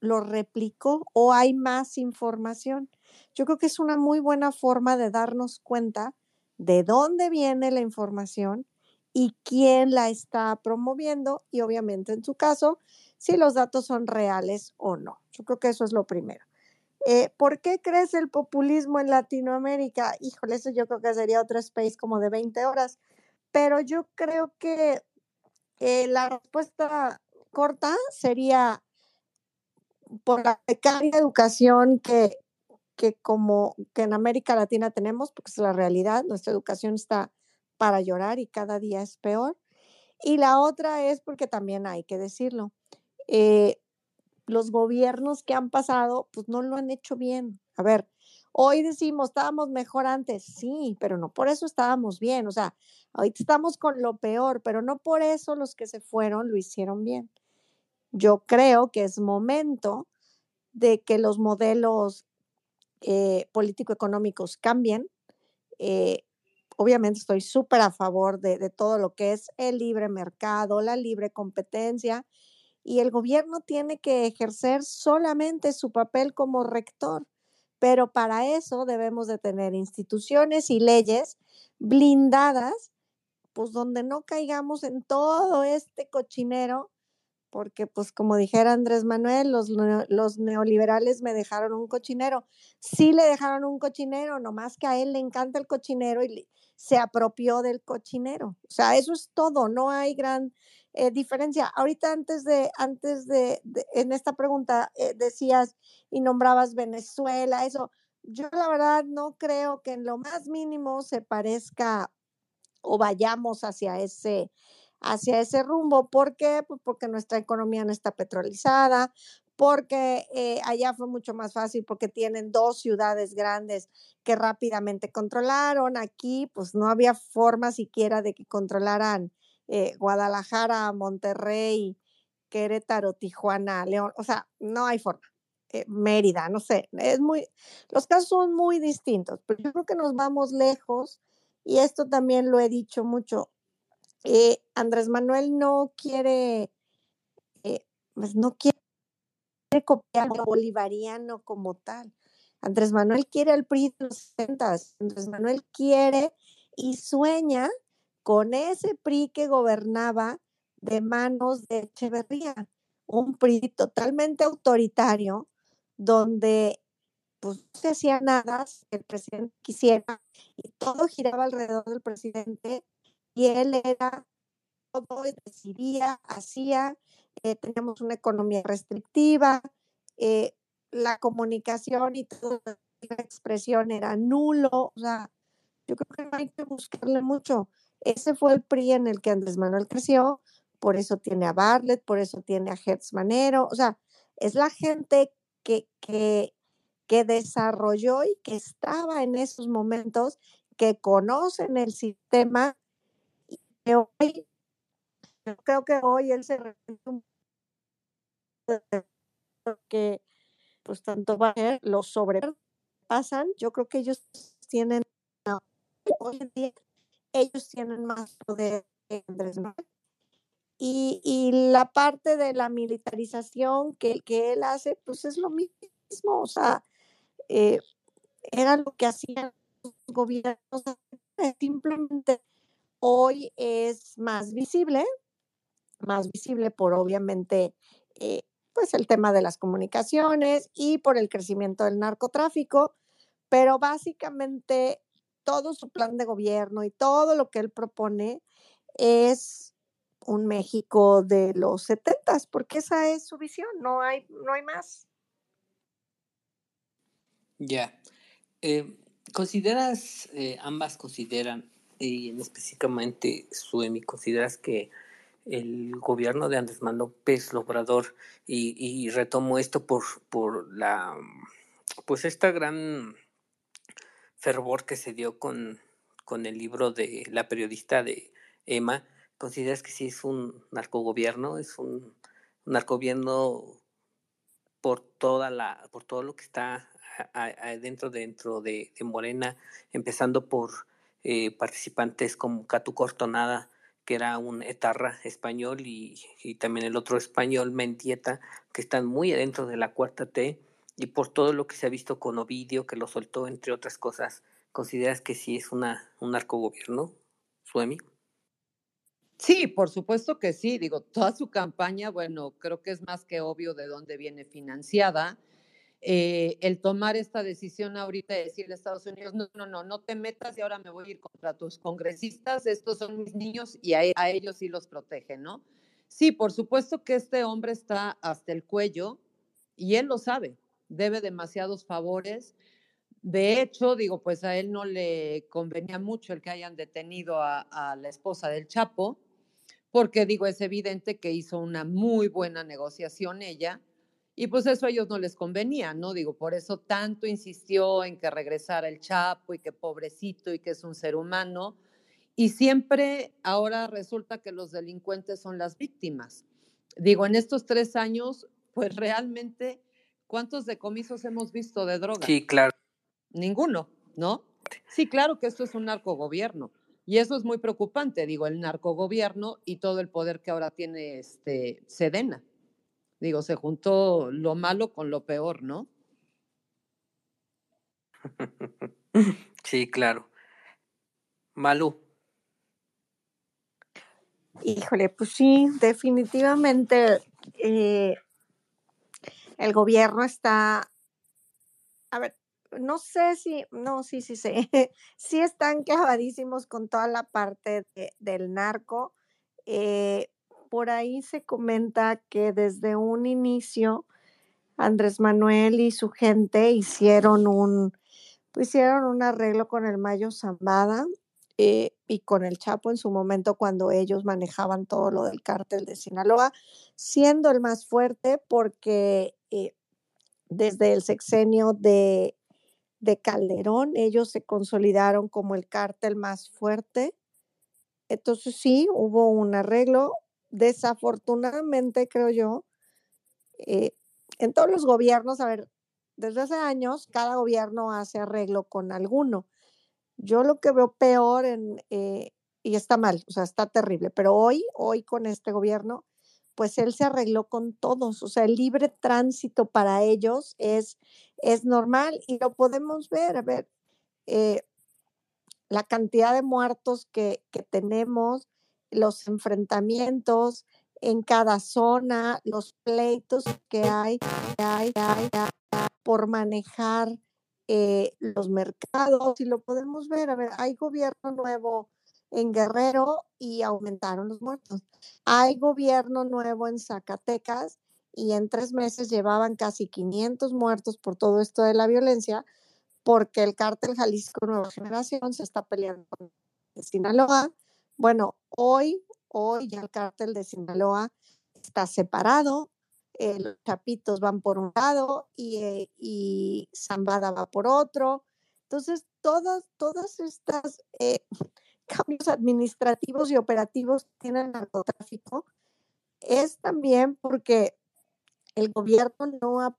Speaker 3: lo replicó o hay más información. Yo creo que es una muy buena forma de darnos cuenta de dónde viene la información y quién la está promoviendo y obviamente en su caso, si los datos son reales o no. Yo creo que eso es lo primero. Eh, ¿Por qué crece el populismo en Latinoamérica? Híjole, eso yo creo que sería otro space como de 20 horas, pero yo creo que eh, la respuesta corta sería por la precaria educación que, que como que en América Latina tenemos, porque es la realidad, nuestra educación está para llorar y cada día es peor. Y la otra es porque también hay que decirlo, eh, los gobiernos que han pasado, pues no lo han hecho bien. A ver, hoy decimos, estábamos mejor antes, sí, pero no por eso estábamos bien. O sea, ahorita estamos con lo peor, pero no por eso los que se fueron lo hicieron bien. Yo creo que es momento de que los modelos eh, político-económicos cambien. Eh, obviamente estoy súper a favor de, de todo lo que es el libre mercado, la libre competencia, y el gobierno tiene que ejercer solamente su papel como rector. Pero para eso debemos de tener instituciones y leyes blindadas, pues donde no caigamos en todo este cochinero, porque pues como dijera Andrés Manuel, los, los neoliberales me dejaron un cochinero. Sí le dejaron un cochinero, nomás que a él le encanta el cochinero y se apropió del cochinero. O sea, eso es todo, no hay gran eh, diferencia. Ahorita antes de, antes de, en esta pregunta eh, decías y nombrabas Venezuela, eso. Yo la verdad no creo que en lo más mínimo se parezca o vayamos hacia ese, hacia ese rumbo. ¿Por qué? Pues porque nuestra economía no está petrolizada, porque eh, allá fue mucho más fácil porque tienen dos ciudades grandes que rápidamente controlaron. Aquí pues no había forma siquiera de que controlaran eh, Guadalajara, Monterrey, Querétaro, Tijuana, León, o sea, no hay forma. Eh, Mérida, no sé, es muy, los casos son muy distintos, pero yo creo que nos vamos lejos y esto también lo he dicho mucho. Eh, Andrés Manuel no quiere, pues no quiere copiar lo bolivariano como tal. Andrés Manuel quiere el PRI de los 60, Andrés Manuel quiere y sueña con ese PRI que gobernaba de manos de Echeverría, un PRI totalmente autoritario, donde pues no se hacía nada que el presidente quisiera y todo giraba alrededor del presidente y él era todo, decidía, hacía, eh, teníamos una economía restrictiva, eh, la comunicación y toda la expresión era nulo, o sea, yo creo que no hay que buscarle mucho. Ese fue el PRI en el que Andrés Manuel creció, por eso tiene a Bartlett, por eso tiene a Hertz Manero, o sea, es la gente que, que, que desarrolló y que estaba en esos momentos, que conocen el sistema y que hoy, yo creo que hoy él se que pues tanto va a los sobrepasan, yo creo que ellos tienen hoy en día ellos tienen más poder que Andrés Manuel. Y, y, la parte de la militarización que, que él hace, pues es lo mismo, o sea, eh, era lo que hacían los gobiernos, simplemente hoy es más visible, más visible por obviamente, eh, pues el tema de las comunicaciones y por el crecimiento del narcotráfico, pero básicamente todo su plan de gobierno y todo lo que él propone es un México de los setentas, porque esa es su visión, no hay, no hay más.
Speaker 2: Ya. Eh, ¿Consideras, eh, ambas consideran, y específicamente Suemi, consideras que el gobierno de Andrés Manuel López Obrador, y, y retomo esto por, por la, pues esta gran fervor que se dio con, con el libro de la periodista de Emma, ¿consideras que sí es un narcogobierno? ¿Es un, narcogobierno por toda la, por todo lo que está dentro, dentro de, Morena, empezando por eh, participantes como Catu Cortonada, que era un etarra español, y, y también el otro español, Mendieta, que están muy adentro de la cuarta T, y por todo lo que se ha visto con Ovidio, que lo soltó, entre otras cosas, ¿consideras que sí es una, un narcogobierno, Suemi?
Speaker 4: Sí, por supuesto que sí. Digo, toda su campaña, bueno, creo que es más que obvio de dónde viene financiada. Eh, el tomar esta decisión ahorita de decirle a Estados Unidos, no, no, no, no te metas y ahora me voy a ir contra tus congresistas, estos son mis niños y a, a ellos sí los protege, ¿no? Sí, por supuesto que este hombre está hasta el cuello y él lo sabe, debe demasiados favores. De hecho, digo, pues a él no le convenía mucho el que hayan detenido a, la esposa del Chapo, porque digo, es evidente que hizo una muy buena negociación ella y pues eso a ellos no les convenía, ¿no? Digo, por eso tanto insistió en que regresara el Chapo y que pobrecito y que es un ser humano. Y siempre ahora resulta que los delincuentes son las víctimas. Digo, en estos tres años, pues realmente, ¿cuántos decomisos hemos visto de droga?
Speaker 2: Sí, claro.
Speaker 4: Ninguno, ¿no? Sí, claro que esto es un narcogobierno. Y eso es muy preocupante, digo, el narcogobierno y todo el poder que ahora tiene este Sedena. Digo, se juntó lo malo con lo peor, ¿no?
Speaker 2: Sí, claro. Malú.
Speaker 3: Híjole, pues sí, definitivamente eh, el gobierno está, a ver, no sé si, no, sí, sí, sí, sí están clavadísimos con toda la parte de- del narco. Eh, por ahí se comenta que desde un inicio Andrés Manuel y su gente hicieron un, pues hicieron un arreglo con el Mayo Zambada eh, y con el Chapo en su momento cuando ellos manejaban todo lo del cártel de Sinaloa, siendo el más fuerte porque desde el sexenio de, de Calderón ellos se consolidaron como el cártel más fuerte. Entonces sí, hubo un arreglo. Desafortunadamente, creo yo, eh, en todos los gobiernos, a ver, desde hace años, cada gobierno hace arreglo con alguno. Yo lo que veo peor eh, y está mal, o sea, está terrible, pero hoy, hoy con este gobierno, pues él se arregló con todos, o sea, el libre tránsito para ellos es, es normal y lo podemos ver, a ver, eh, la cantidad de muertos que, que tenemos, los enfrentamientos en cada zona, los pleitos que hay, que hay, que hay, que hay por manejar eh, los mercados y lo podemos ver. A ver, hay gobierno nuevo en Guerrero y aumentaron los muertos. Hay gobierno nuevo en Zacatecas y en tres meses llevaban casi 500 muertos por todo esto de la violencia porque el cártel Jalisco Nueva Generación se está peleando con Sinaloa. Bueno, hoy, hoy ya el cártel de Sinaloa está separado, eh, los chapitos van por un lado y, eh, y Zambada va por otro. Entonces, todas, todas estas eh, cambios administrativos y operativos que tiene el narcotráfico es también porque el gobierno no ha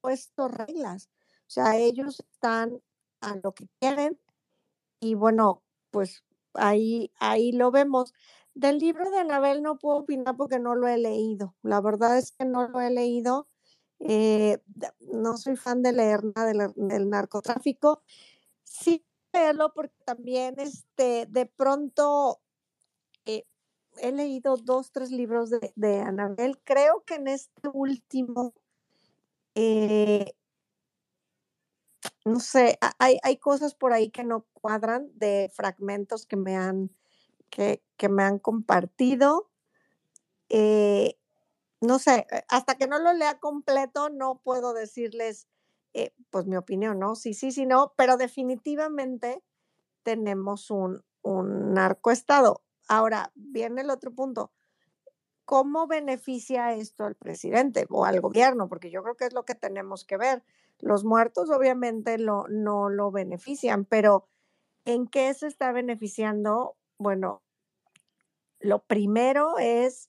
Speaker 3: puesto, reglas. O sea, ellos están a lo que quieren y bueno, pues ahí, ahí lo vemos. Del libro de Anabel no puedo opinar porque no lo he leído. La verdad es que no lo he leído. Eh, no soy fan de leer nada del narcotráfico. Sí leerlo porque también este, de pronto eh, he leído dos, tres libros de, de Anabel. Creo que en este último eh, no sé, ha- hay, hay cosas por ahí que no cuadran de fragmentos que me han, que, que me han compartido. Eh, no sé, hasta que no lo lea completo, no puedo decirles, eh, pues mi opinión, ¿no? Sí, sí, sí, no, pero definitivamente tenemos un, un narcoestado. Ahora, viene el otro punto. ¿Cómo beneficia esto al presidente o al gobierno? Porque yo creo que es lo que tenemos que ver. Los muertos obviamente lo, no lo benefician, pero ¿en qué se está beneficiando? Bueno, lo primero es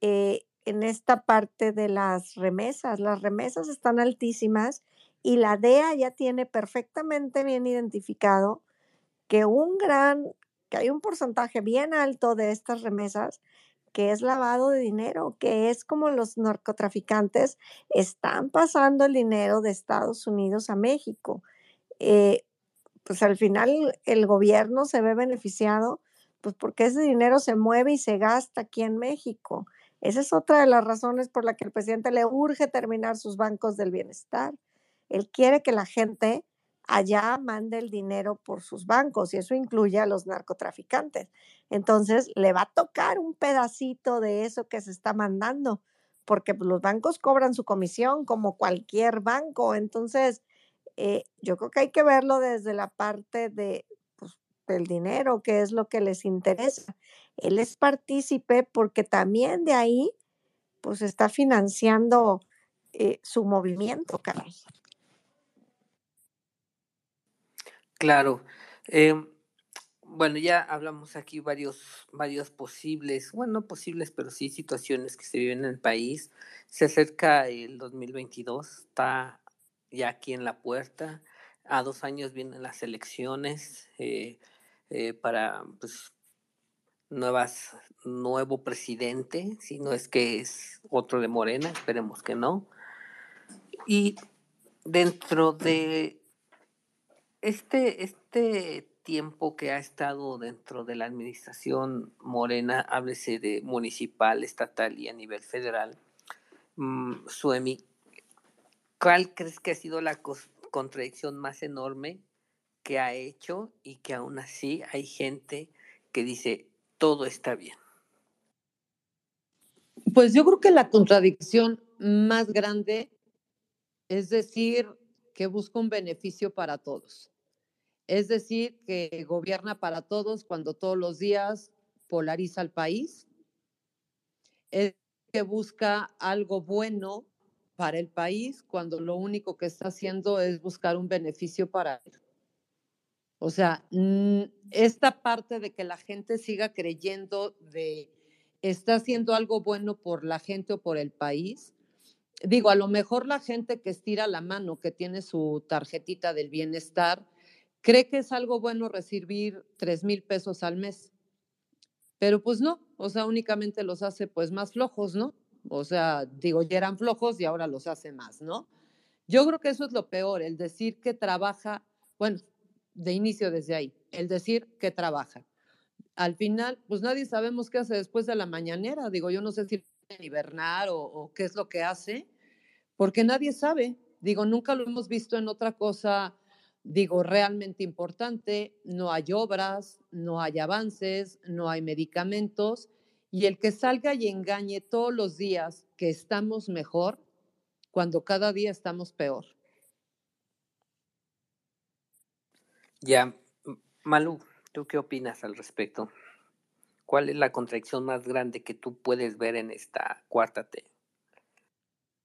Speaker 3: eh, en esta parte de las remesas. Las remesas están altísimas y la DEA ya tiene perfectamente bien identificado que un gran que hay un porcentaje bien alto de estas remesas que es lavado de dinero, que es como los narcotraficantes están pasando el dinero de Estados Unidos a México. Eh, pues al final el gobierno se ve beneficiado, pues porque ese dinero se mueve y se gasta aquí en México. Esa es otra de las razones por la que el presidente le urge terminar sus bancos del bienestar. Él quiere que la gente allá mande el dinero por sus bancos y eso incluye a los narcotraficantes. Entonces, le va a tocar un pedacito de eso que se está mandando, porque pues, los bancos cobran su comisión como cualquier banco. Entonces, eh, yo creo que hay que verlo desde la parte de, pues, del dinero, que es lo que les interesa. Él es partícipe porque también de ahí, pues, está financiando eh, su movimiento, caray.
Speaker 2: Claro. Em, bueno, ya hablamos aquí varios, varios posibles, bueno, no posibles, pero sí situaciones que se viven en el país. Se acerca el 2022, está ya aquí en la puerta. A dos años vienen las elecciones eh, eh, para pues, nuevas, nuevo presidente, si no es que es otro de Morena, esperemos que no. Y dentro de este, este tiempo que ha estado dentro de la administración morena, háblese de municipal, estatal y a nivel federal, mm, Suemi, ¿cuál crees que ha sido la contradicción más enorme que ha hecho y que aún así hay gente que dice todo está bien?
Speaker 4: Pues yo creo que la contradicción más grande es decir que busca un beneficio para todos. Es decir, que gobierna para todos cuando todos los días polariza al país. Es que busca algo bueno para el país cuando lo único que está haciendo es buscar un beneficio para él. O sea, esta parte de que la gente siga creyendo de está haciendo algo bueno por la gente o por el país, digo, a lo mejor la gente que estira la mano, que tiene su tarjetita del bienestar, cree que es algo bueno recibir tres mil pesos al mes. Pero pues no, o sea, únicamente los hace pues más flojos, ¿no? O sea, digo, ya eran flojos y ahora los hace más, ¿no? Yo creo que eso es lo peor, el decir que trabaja, bueno, de inicio desde ahí, el decir que trabaja. Al final, pues nadie sabemos qué hace después de la mañanera. Digo, yo no sé si hibernar o, qué es lo que hace, porque nadie sabe. Digo, nunca lo hemos visto en otra cosa, digo, realmente importante. No hay obras, no hay avances, no hay medicamentos. Y el que salga y engañe todos los días que estamos mejor, cuando cada día estamos peor.
Speaker 2: Ya, Malú, ¿tú qué opinas al respecto? ¿Cuál es la contradicción más grande que tú puedes ver en esta cuarta T?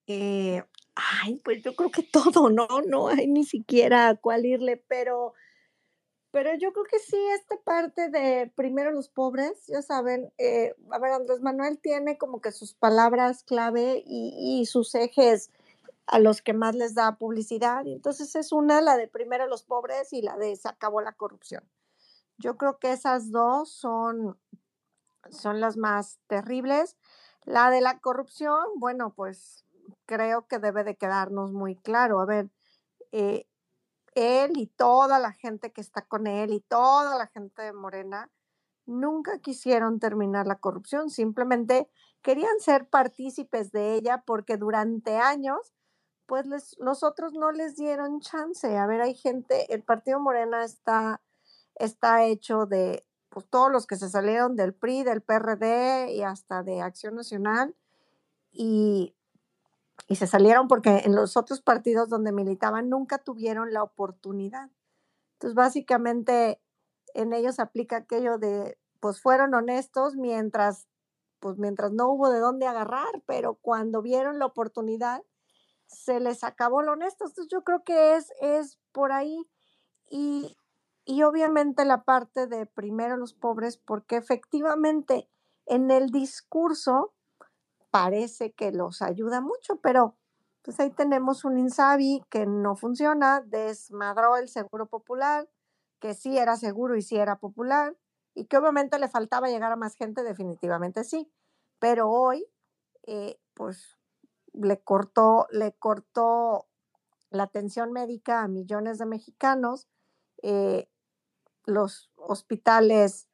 Speaker 3: Eh, ay, pues yo creo que todo, ¿no? No hay ni siquiera a cuál irle, pero, pero yo creo que sí, esta parte de primero los pobres, ya saben, eh, a ver, Andrés Manuel tiene como que sus palabras clave y, y sus ejes a los que más les da publicidad. Entonces es una, la de primero los pobres y la de se acabó la corrupción. Yo creo que esas dos son son las más terribles. La de la corrupción, bueno, pues creo que debe de quedarnos muy claro. A ver, eh, él y toda la gente que está con él y toda la gente de Morena nunca quisieron terminar la corrupción, simplemente querían ser partícipes de ella porque durante años, pues les, los otros no les dieron chance. A ver, hay gente, el partido Morena está, está hecho de, pues todos los que se salieron del PRI, del PRD y hasta de Acción Nacional y, y se salieron porque en los otros partidos donde militaban nunca tuvieron la oportunidad. Entonces, básicamente en ellos aplica aquello de, pues fueron honestos mientras, pues mientras no hubo de dónde agarrar, pero cuando vieron la oportunidad, se les acabó lo honesto. Entonces, yo creo que es, es por ahí. Y, y obviamente la parte de primero los pobres, porque efectivamente en el discurso parece que los ayuda mucho, pero pues ahí tenemos un Insabi que no funciona, desmadró el seguro popular, que sí era seguro y sí era popular, y que obviamente le faltaba llegar a más gente, definitivamente sí, pero hoy, eh, pues le cortó, le cortó la atención médica a millones de mexicanos, eh, los hospitales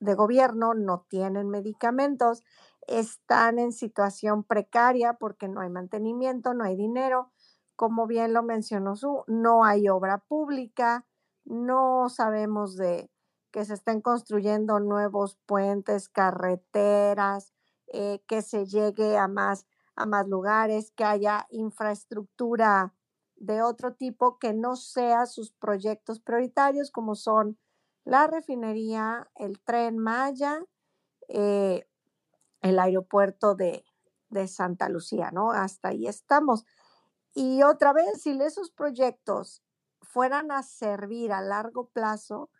Speaker 3: de gobierno no tienen medicamentos, están en situación precaria porque no hay mantenimiento, no hay dinero, como bien lo mencionó su, no hay obra pública, no sabemos de que se estén construyendo nuevos puentes, carreteras, eh, que se llegue a más, a más lugares, que haya infraestructura de otro tipo que no sea sus proyectos prioritarios, como son la refinería, el tren Maya, eh, el aeropuerto de, de Santa Lucía, ¿no? Hasta ahí estamos. Y otra vez, si esos proyectos fueran a servir a largo plazo,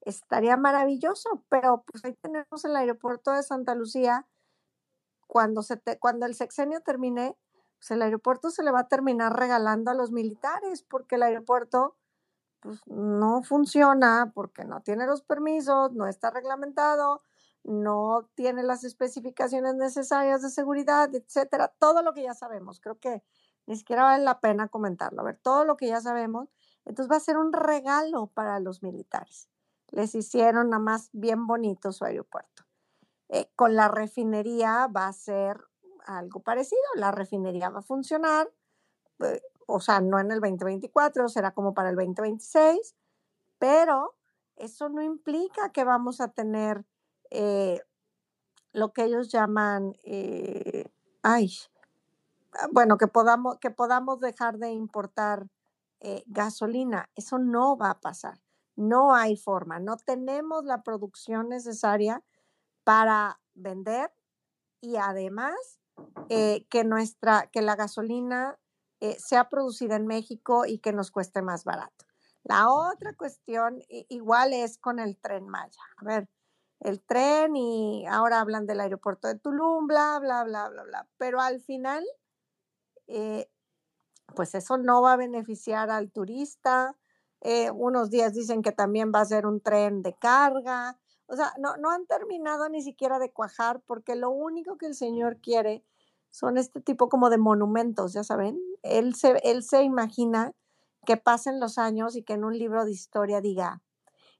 Speaker 3: estaría maravilloso, pero pues ahí tenemos el aeropuerto de Santa Lucía. Cuando, se cuando el sexenio termine, pues el aeropuerto se le va a terminar regalando a los militares, porque el aeropuerto pues, no funciona, porque no tiene los permisos, no está reglamentado, no tiene las especificaciones necesarias de seguridad, etcétera. Todo lo que ya sabemos, creo que ni siquiera vale la pena comentarlo. A ver, todo lo que ya sabemos, entonces va a ser un regalo para los militares. Les hicieron nada más bien bonito su aeropuerto. Eh, con la refinería va a ser algo parecido. La refinería va a funcionar, eh, o sea, no en el 2024, será como para el 2026, pero eso no implica que vamos a tener eh, lo que ellos llaman, eh, ay, ah, bueno, que podamos, que podamos dejar de importar gasolina. Eso no va a pasar. No hay forma. No tenemos la producción necesaria para vender y además eh, que, nuestra, que la gasolina eh, sea producida en México y que nos cueste más barato. La otra cuestión igual es con el tren Maya. A ver, el tren y ahora hablan del aeropuerto de Tulum, bla, bla, bla, bla, bla. Pero al final, eh, pues eso no va a beneficiar al turista. unos días dicen que también va a ser un tren de carga. O sea, no, no han terminado ni siquiera de cuajar porque lo único que el Señor quiere son este tipo como de monumentos, ya saben. Él se, él se imagina que pasen los años y que en un libro de historia diga,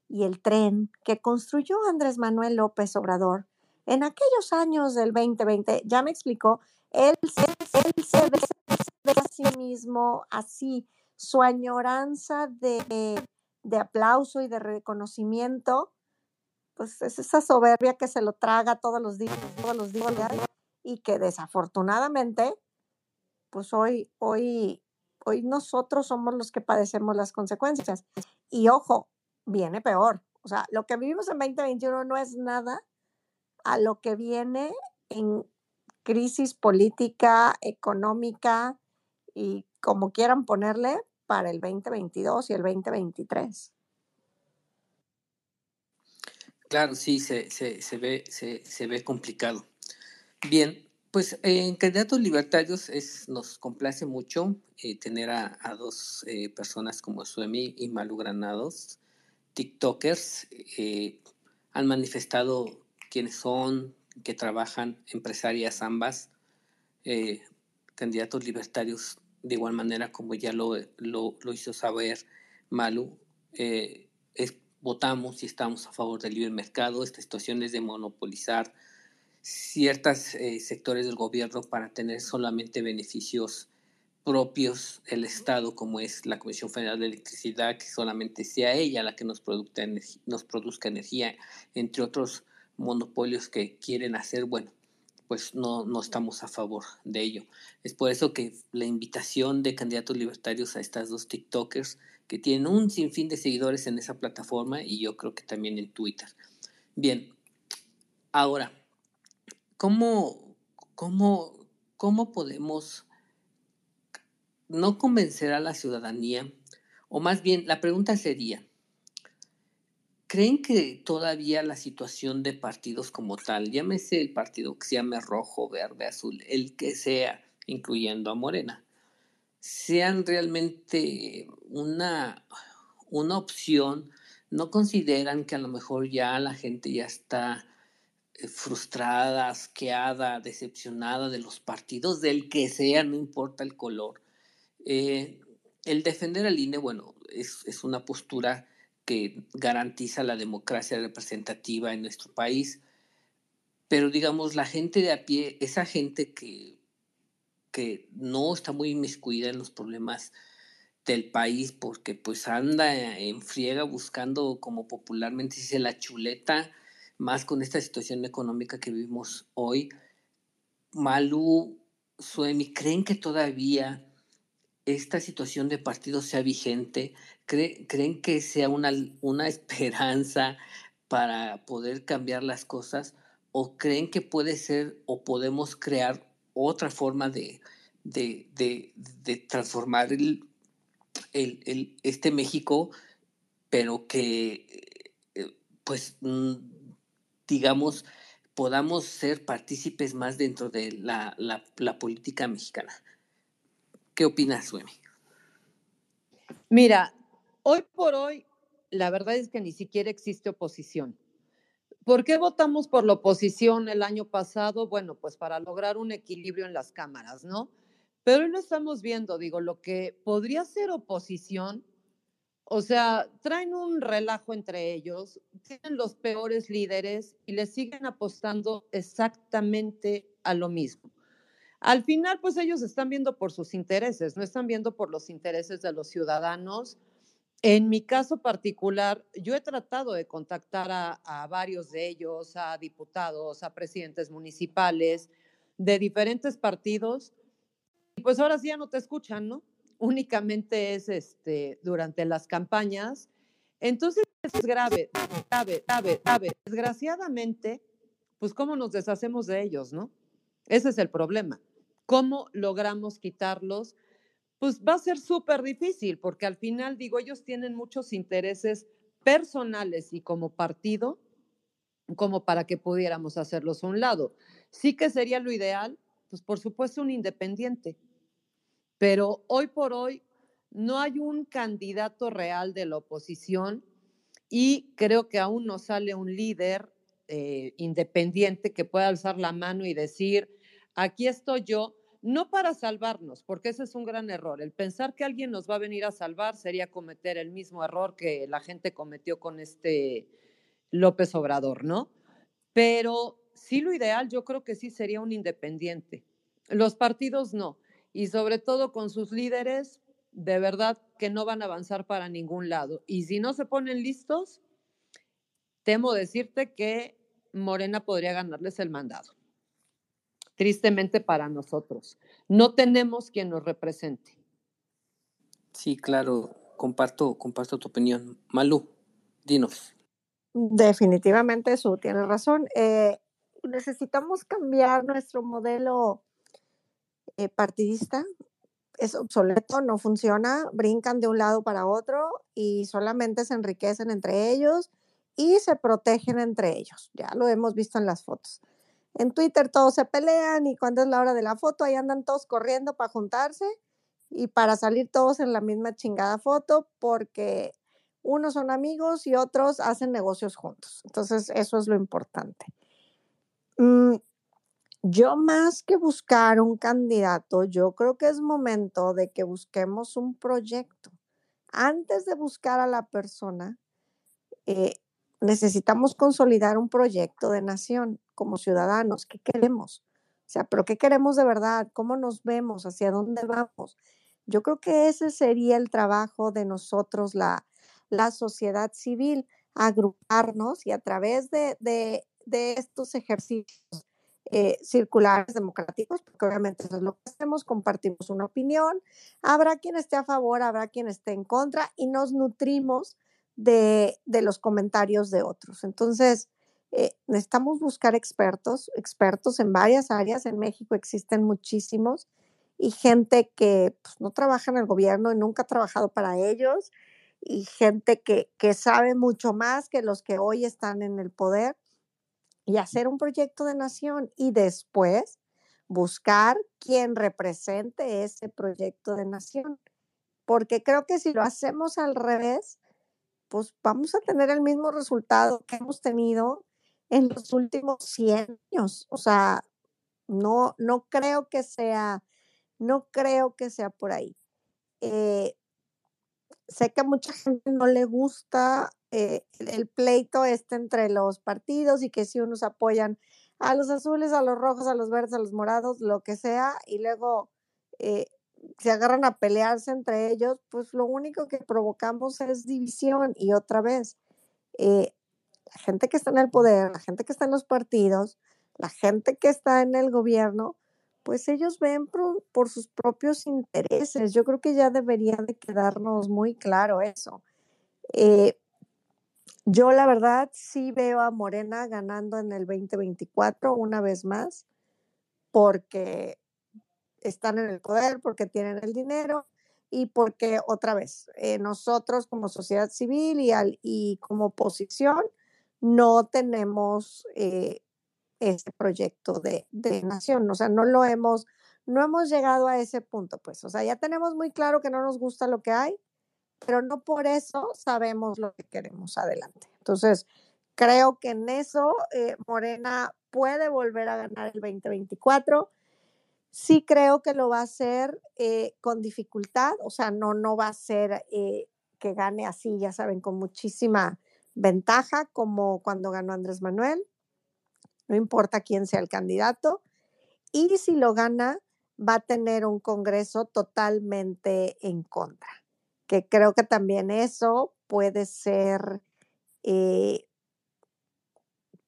Speaker 3: y el tren que construyó Andrés Manuel López Obrador en aquellos años del 2020, ya me explicó, él, él se ve, a sí mismo así, su añoranza de, de aplauso y de reconocimiento pues es esa soberbia que se lo traga todos los días, todos los días, y que desafortunadamente, pues hoy, hoy, hoy nosotros somos los que padecemos las consecuencias. Y ojo, viene peor. O sea, lo que vivimos en 2021 no es nada a lo que viene en crisis política, económica y como quieran ponerle para el 2022 y el 2023.
Speaker 2: Claro, sí, se, se, se ve, se, se, ve complicado. Bien, pues en Candidatos Libertarios es, nos complace mucho eh, tener a, a dos eh, personas como Suemi y Malu Granados, TikTokers. Eh, han manifestado quiénes son, que trabajan, empresarias ambas, candidatos libertarios de igual manera como ya lo, lo, lo hizo saber Malu. es votamos y estamos a favor del libre mercado. Esta situación es de monopolizar ciertos eh, sectores del gobierno para tener solamente beneficios propios el Estado, como es la Comisión Federal de Electricidad, que solamente sea ella la que nos, nos produzca energía, entre otros monopolios que quieren hacer, bueno, pues no, no estamos a favor de ello. Es por eso que la invitación de candidatos libertarios a estas dos TikTokers que tienen un sinfín de seguidores en esa plataforma y yo creo que también en Twitter. Bien, ahora, ¿cómo, cómo, cómo podemos no convencer a la ciudadanía? O más bien, la pregunta sería, ¿creen que todavía la situación de partidos como tal, llámese el partido que se llame rojo, verde, azul, el que sea, incluyendo a Morena, sean realmente una, una opción ¿no consideran que a lo mejor ya la gente ya está eh, frustrada, asqueada, decepcionada de los partidos, del que sea, no importa el color? Eh, el defender al INE, bueno, es, es una postura que garantiza la democracia representativa en nuestro país, pero digamos, la gente de a pie, esa gente que, que no está muy inmiscuida en los problemas del país porque pues anda en friega buscando, como popularmente dice, la chuleta, más con esta situación económica que vivimos hoy. Malú, Suemi, ¿creen que todavía esta situación de partido sea vigente? ¿Creen que sea una, una esperanza para poder cambiar las cosas? ¿O creen que puede ser o podemos crear otra forma de, de, de, transformar este México, pero que, eh, pues, mm, digamos, podamos ser partícipes más dentro de la, la, política mexicana. ¿Qué opinas, Suemi?
Speaker 4: Mira, hoy por hoy, la verdad es que ni siquiera existe oposición. ¿Por qué votamos por la oposición el año pasado? Bueno, pues para lograr un equilibrio en las cámaras, ¿no? Pero hoy lo estamos viendo, digo, lo que podría ser oposición, o sea, traen un relajo entre ellos, tienen los peores líderes y le siguen apostando exactamente a lo mismo. Al final, pues ellos están viendo por sus intereses, no están viendo por los intereses de los ciudadanos. En mi caso particular, yo he tratado de contactar a, a varios de ellos, a diputados, a presidentes municipales de diferentes partidos y pues ahora sí ya no te escuchan, ¿no? Únicamente es este, durante las campañas. Entonces es grave, grave, grave, grave. Desgraciadamente, pues cómo nos deshacemos de ellos, ¿no? Ese es el problema. ¿Cómo logramos quitarlos? Pues va a ser súper difícil, porque al final, digo, ellos tienen muchos intereses personales y como partido, como para que pudiéramos hacerlos a un lado. Sí que sería lo ideal, pues por supuesto un independiente, pero hoy por hoy no hay un candidato real de la oposición y creo que aún no sale un líder eh, independiente que pueda alzar la mano y decir, aquí estoy yo, no para salvarnos, porque ese es un gran error. El pensar que alguien nos va a venir a salvar sería cometer el mismo error que la gente cometió con este López Obrador, ¿no? Pero sí lo ideal yo creo que sí sería un independiente. Los partidos no y sobre todo con sus líderes, de verdad que no van a avanzar para ningún lado. Y si no se ponen listos, temo decirte que Morena podría ganarles el mandado. Tristemente para nosotros. No tenemos quien nos represente.
Speaker 2: Sí, claro, comparto, comparto tu opinión. Malú, dinos.
Speaker 3: Definitivamente, su tiene razón. Eh, necesitamos cambiar nuestro modelo eh, partidista es obsoleto, no funciona, brincan de un lado para otro y solamente se enriquecen entre ellos y se protegen entre ellos. Ya lo hemos visto en las fotos. En Twitter todos se pelean y cuando es la hora de la foto, ahí andan todos corriendo para juntarse y para salir todos en la misma chingada foto porque unos son amigos y otros hacen negocios juntos. Entonces, eso es lo importante. Mm, yo más que buscar un candidato, yo creo que es momento de que busquemos un proyecto. Antes de buscar a la persona, eh, necesitamos consolidar un proyecto de nación como ciudadanos. ¿Qué queremos? O sea, pero ¿qué queremos de verdad? ¿Cómo nos vemos? ¿Hacia dónde vamos? Yo creo que ese sería el trabajo de nosotros, la, la sociedad civil, agruparnos y a través de, de, de estos ejercicios eh, circulares democráticos, porque obviamente eso es lo que hacemos, compartimos una opinión, habrá quien esté a favor, habrá quien esté en contra y nos nutrimos de, de los comentarios de otros. Entonces, eh, necesitamos buscar expertos, expertos en varias áreas. En México existen muchísimos y gente que pues, no trabaja en el gobierno y nunca ha trabajado para ellos y gente que, que sabe mucho más que los que hoy están en el poder y hacer un proyecto de nación y después buscar quien represente ese proyecto de nación. Porque creo que si lo hacemos al revés, pues vamos a tener el mismo resultado que hemos tenido en los últimos 100 años. O sea, no, no creo que sea, no creo que sea por ahí. Eh, sé que a mucha gente no le gusta eh, el pleito este entre los partidos y que si unos apoyan a los azules, a los rojos, a los verdes, a los morados, lo que sea, y luego eh, se agarran a pelearse entre ellos, pues lo único que provocamos es división y otra vez, eh, la gente que está en el poder, la gente que está en los partidos, la gente que está en el gobierno, pues ellos ven por, sus propios intereses. Yo creo que ya debería de quedarnos muy claro eso. Eh, yo la verdad sí veo a Morena ganando en el 2024 una vez más, porque están en el poder, porque tienen el dinero y porque otra vez eh, nosotros como sociedad civil y, al, y como oposición no tenemos eh, este proyecto de, de, nación, o sea, no lo hemos, no hemos llegado a ese punto, pues, o sea, ya tenemos muy claro que no nos gusta lo que hay, pero no por eso sabemos lo que queremos adelante. Entonces, creo que en eso eh, Morena puede volver a ganar el 2024. Sí creo que lo va a hacer eh, con dificultad, o sea, no, no va a ser eh, que gane así, ya saben, con muchísima ventaja, como cuando ganó Andrés Manuel no importa quién sea el candidato. Y si lo gana, va a tener un Congreso totalmente en contra, que creo que también eso puede ser, eh,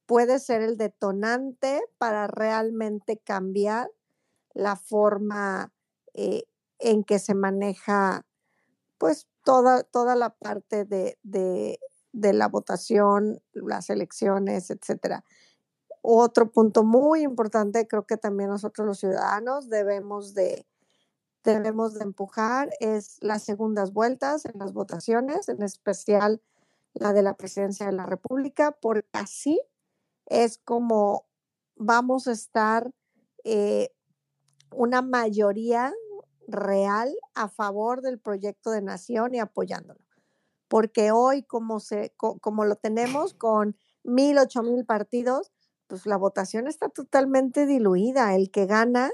Speaker 3: puede ser el detonante para realmente cambiar la forma eh, en que se maneja pues toda, toda la parte de, de, la votación, las elecciones, etcétera. Otro punto muy importante, creo que también nosotros los ciudadanos debemos de, debemos de empujar, es las segundas vueltas en las votaciones, en especial la de la presidencia de la República, porque así es como vamos a estar eh, una mayoría real a favor del proyecto de nación y apoyándolo. Porque hoy, como, se, como lo tenemos con mil, ocho mil partidos, pues la votación está totalmente diluida. El que gana,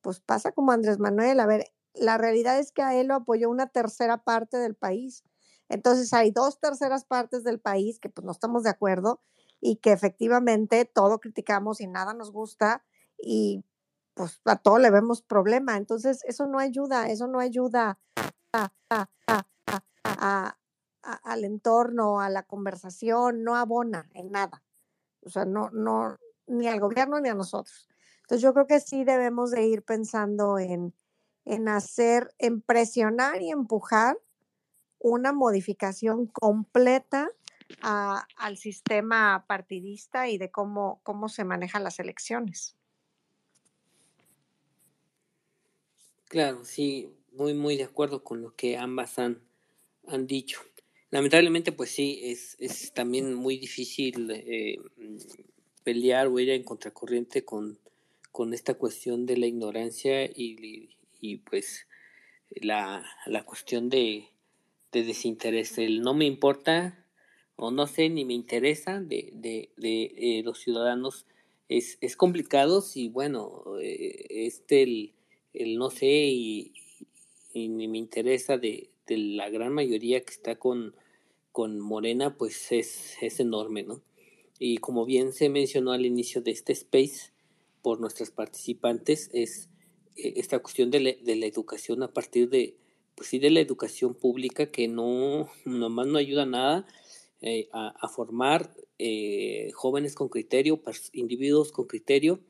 Speaker 3: pues pasa como Andrés Manuel. A ver, la realidad es que a él lo apoyó una tercera parte del país. Entonces hay dos terceras partes del país que pues no estamos de acuerdo y que efectivamente todo criticamos y nada nos gusta y pues a todo le vemos problema. Entonces eso no ayuda, eso no ayuda al entorno, a la conversación, no abona en nada o sea, no, no, ni al gobierno ni a nosotros. Entonces yo creo que sí debemos de ir pensando en, en hacer, en presionar y empujar una modificación completa al sistema partidista y de cómo, cómo se manejan las elecciones.
Speaker 2: Claro, sí, muy, muy de acuerdo con lo que ambas han, han dicho. Lamentablemente, pues sí, es, es también muy difícil eh, pelear o ir en contracorriente con, con esta cuestión de la ignorancia y, y pues la, la cuestión de, de, desinterés. El no me importa o no sé ni me interesa de, de, de eh, los ciudadanos es, es complicado si, bueno, eh, este el, el no sé y, ni me interesa de, de la gran mayoría que está con con Morena pues es, es enorme, ¿no? Y como bien se mencionó al inicio de este space por nuestros participantes, es eh, esta cuestión de, la educación a partir de, pues sí, de la educación pública que no, nomás no ayuda nada eh, a, formar eh, jóvenes con criterio, individuos con criterio,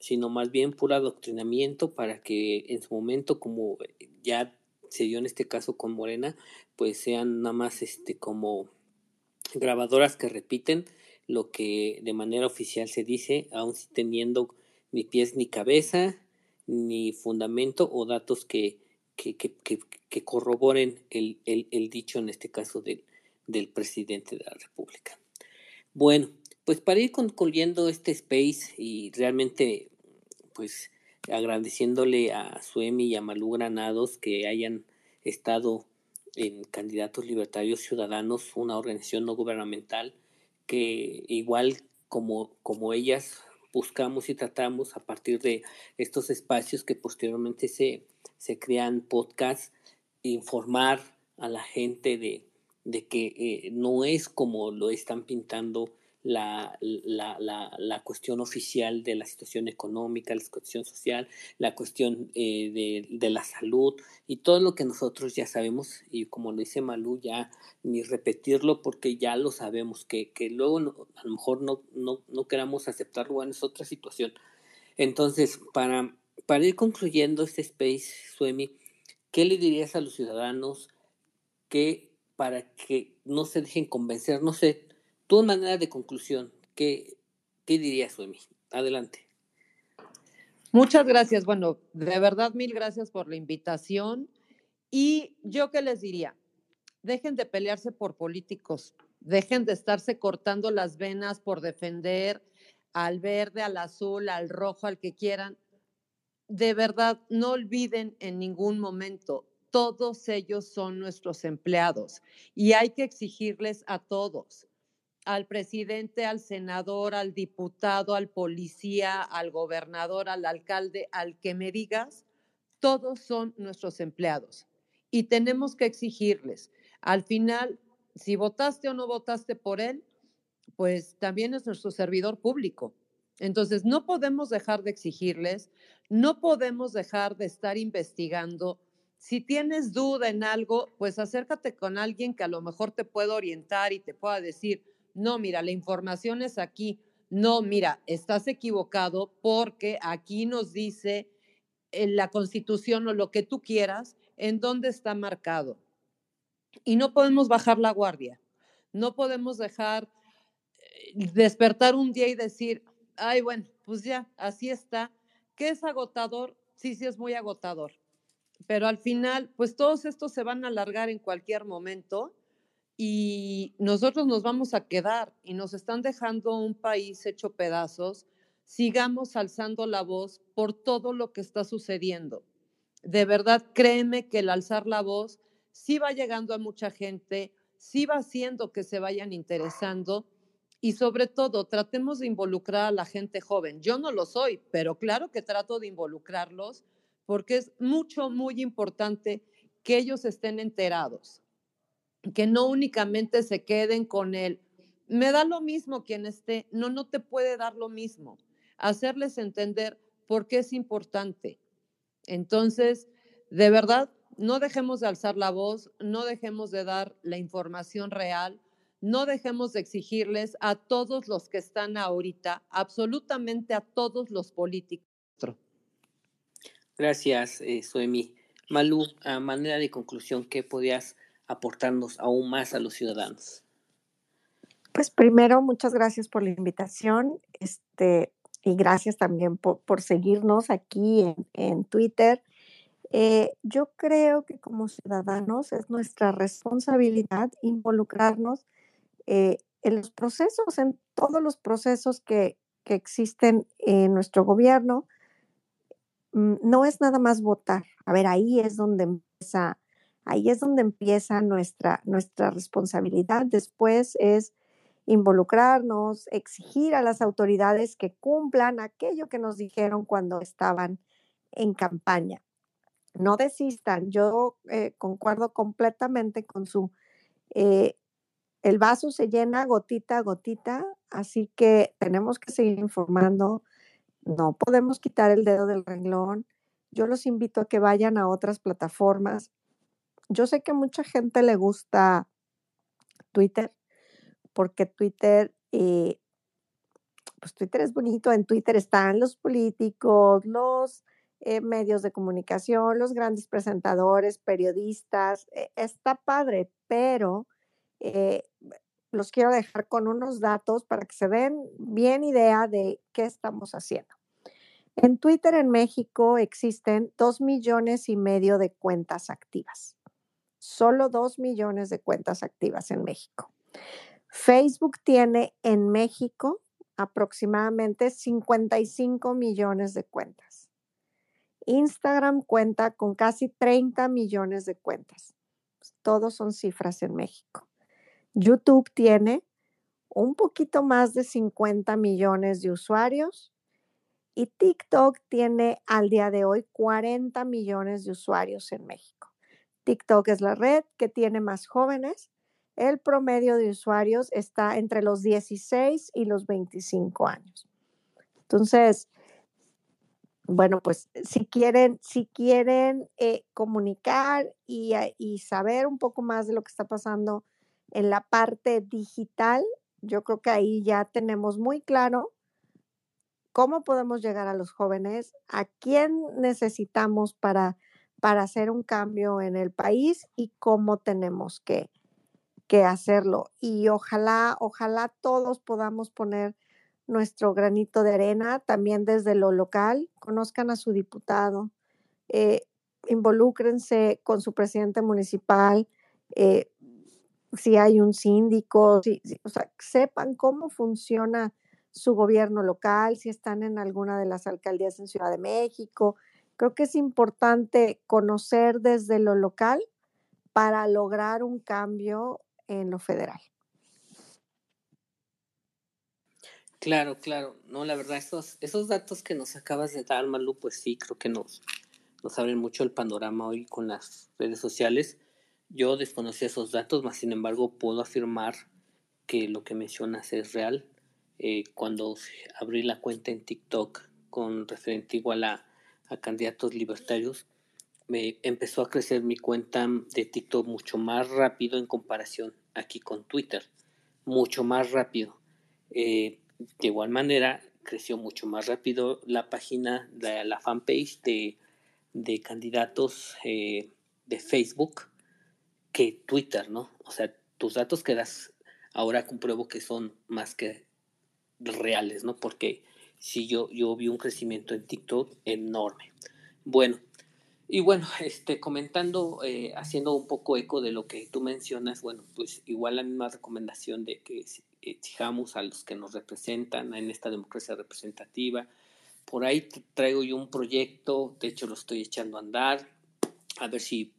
Speaker 2: sino más bien puro adoctrinamiento para que en su momento, como ya se dio en este caso con Morena, pues sean nada más este como grabadoras que repiten lo que de manera oficial se dice, aun sin teniendo ni pies ni cabeza, ni fundamento o datos que, que, que, que corroboren el, el, el, dicho, en este caso, del, del presidente de la República. Bueno, pues para ir concluyendo este space y realmente, pues agradeciéndole a Suemi y a Malú Granados que hayan estado en Candidatos Libertarios Ciudadanos, una organización no gubernamental que igual como, como ellas buscamos y tratamos a partir de estos espacios que posteriormente se, se crean podcasts, informar a la gente de, de que eh, no es como lo están pintando la, la, la, la, cuestión oficial de la situación económica, la cuestión social, la cuestión eh, de, de, la salud y todo lo que nosotros ya sabemos y como lo dice Malú, ya ni repetirlo porque ya lo sabemos, que, que luego a lo mejor no, no, no queramos aceptarlo, bueno, es otra situación. Entonces, para, para ir concluyendo este space, Suemi, ¿qué le dirías a los ciudadanos que para que no se dejen convencer, no sé, tu manera de conclusión, ¿qué, qué dirías, Suemi? Adelante.
Speaker 4: Muchas gracias. Bueno, de verdad, mil gracias por la invitación. Y yo qué les diría, dejen de pelearse por políticos, dejen de estarse cortando las venas por defender al verde, al azul, al rojo, al que quieran. De verdad, no olviden en ningún momento, todos ellos son nuestros empleados y hay que exigirles a todos al presidente, al senador, al diputado, al policía, al gobernador, al alcalde, al que me digas, todos son nuestros empleados y tenemos que exigirles. Al final, si votaste o no votaste por él, pues también es nuestro servidor público. Entonces, no podemos dejar de exigirles, no podemos dejar de estar investigando. Si tienes duda en algo, pues acércate con alguien que a lo mejor te pueda orientar y te pueda decir, no, mira, la información es aquí. No, mira, estás equivocado porque aquí nos dice en la constitución o lo que tú quieras, en dónde está marcado. Y no podemos bajar la guardia. No podemos dejar eh, despertar un día y decir, ay, bueno, pues ya, así está. ¿Qué es agotador? Sí, sí es muy agotador. Pero al final, pues todos estos se van a alargar en cualquier momento y nosotros nos vamos a quedar y nos están dejando un país hecho pedazos, sigamos alzando la voz por todo lo que está sucediendo. De verdad, créeme que el alzar la voz sí va llegando a mucha gente, sí va haciendo que se vayan interesando y sobre todo tratemos de involucrar a la gente joven. Yo no lo soy, pero claro que trato de involucrarlos porque es mucho, muy importante que ellos estén enterados que no únicamente se queden con él. Me da lo mismo quien esté, no, no te puede dar lo mismo. Hacerles entender por qué es importante. Entonces, de verdad, no dejemos de alzar la voz, no dejemos de dar la información real, no dejemos de exigirles a todos los que están ahorita, absolutamente a todos los políticos.
Speaker 2: Gracias, eh, Soemi. Malú, a manera de conclusión, ¿qué podías aportarnos aún más a los ciudadanos?
Speaker 3: Pues primero, muchas gracias por la invitación este, y gracias también por, por seguirnos aquí en, en Twitter. Eh, yo creo que como ciudadanos es nuestra responsabilidad involucrarnos eh, en los procesos, en todos los procesos que, que existen en nuestro gobierno. Mm, no es nada más votar. A ver, ahí es donde empieza Ahí es donde empieza nuestra, nuestra responsabilidad. Después es involucrarnos, exigir a las autoridades que cumplan aquello que nos dijeron cuando estaban en campaña. No desistan. Yo eh, concuerdo completamente con su... Eh, el vaso se llena gotita a gotita, así que tenemos que seguir informando. No podemos quitar el dedo del renglón. Yo los invito a que vayan a otras plataformas yo sé que mucha gente le gusta Twitter, porque Twitter, eh, pues Twitter es bonito, en Twitter están los políticos, los eh, medios de comunicación, los grandes presentadores, periodistas, eh, está padre, pero los quiero dejar con unos datos para que se den bien idea de qué estamos haciendo. En Twitter en México existen dos millones y medio de cuentas activas solo 2 millones de cuentas activas en México. Facebook tiene en México aproximadamente 55 millones de cuentas. Instagram cuenta con casi 30 millones de cuentas. todos son cifras en México. YouTube tiene un poquito más de 50 millones de usuarios y TikTok tiene al día de hoy 40 millones de usuarios en México. TikTok es la red que tiene más jóvenes. El promedio de usuarios está entre los 16 y los 25 años. Entonces, bueno, pues si quieren, si quieren eh, comunicar y, y saber un poco más de lo que está pasando en la parte digital, yo creo que ahí ya tenemos muy claro cómo podemos llegar a los jóvenes, a quién necesitamos para, para hacer un cambio en el país y cómo tenemos que, que hacerlo. Y ojalá, ojalá todos podamos poner nuestro granito de arena también desde lo local, conozcan a su diputado, eh, involúcrense con su presidente municipal, eh, si hay un síndico, o sea, sepan cómo funciona su gobierno local, si están en alguna de las alcaldías en Ciudad de México. Creo que es importante conocer desde lo local para lograr un cambio en lo federal.
Speaker 2: Claro, claro. No, la verdad, esos, esos datos que nos acabas de dar, Malu, pues sí, creo que nos, nos abren mucho el panorama hoy con las redes sociales. Yo desconocía esos datos, más sin embargo puedo afirmar que lo que mencionas es real. Eh, cuando abrí la cuenta en TikTok con referente igual a, a candidatos libertarios, me empezó a crecer mi cuenta de TikTok mucho más rápido en comparación aquí con Twitter, mucho más rápido. Eh, de igual manera, creció mucho más rápido la página, la, la fanpage de, de candidatos eh, de Facebook que Twitter, ¿no? O sea, tus datos que das ahora compruebo que son más que reales, ¿no? Porque si yo, yo vi un crecimiento en TikTok enorme. Bueno, y bueno, este, comentando, eh, haciendo un poco eco de lo que tú mencionas, bueno, pues igual la misma recomendación de que exijamos a los que nos representan en esta democracia representativa. Por ahí traigo yo un proyecto, de hecho lo estoy echando a andar, a ver si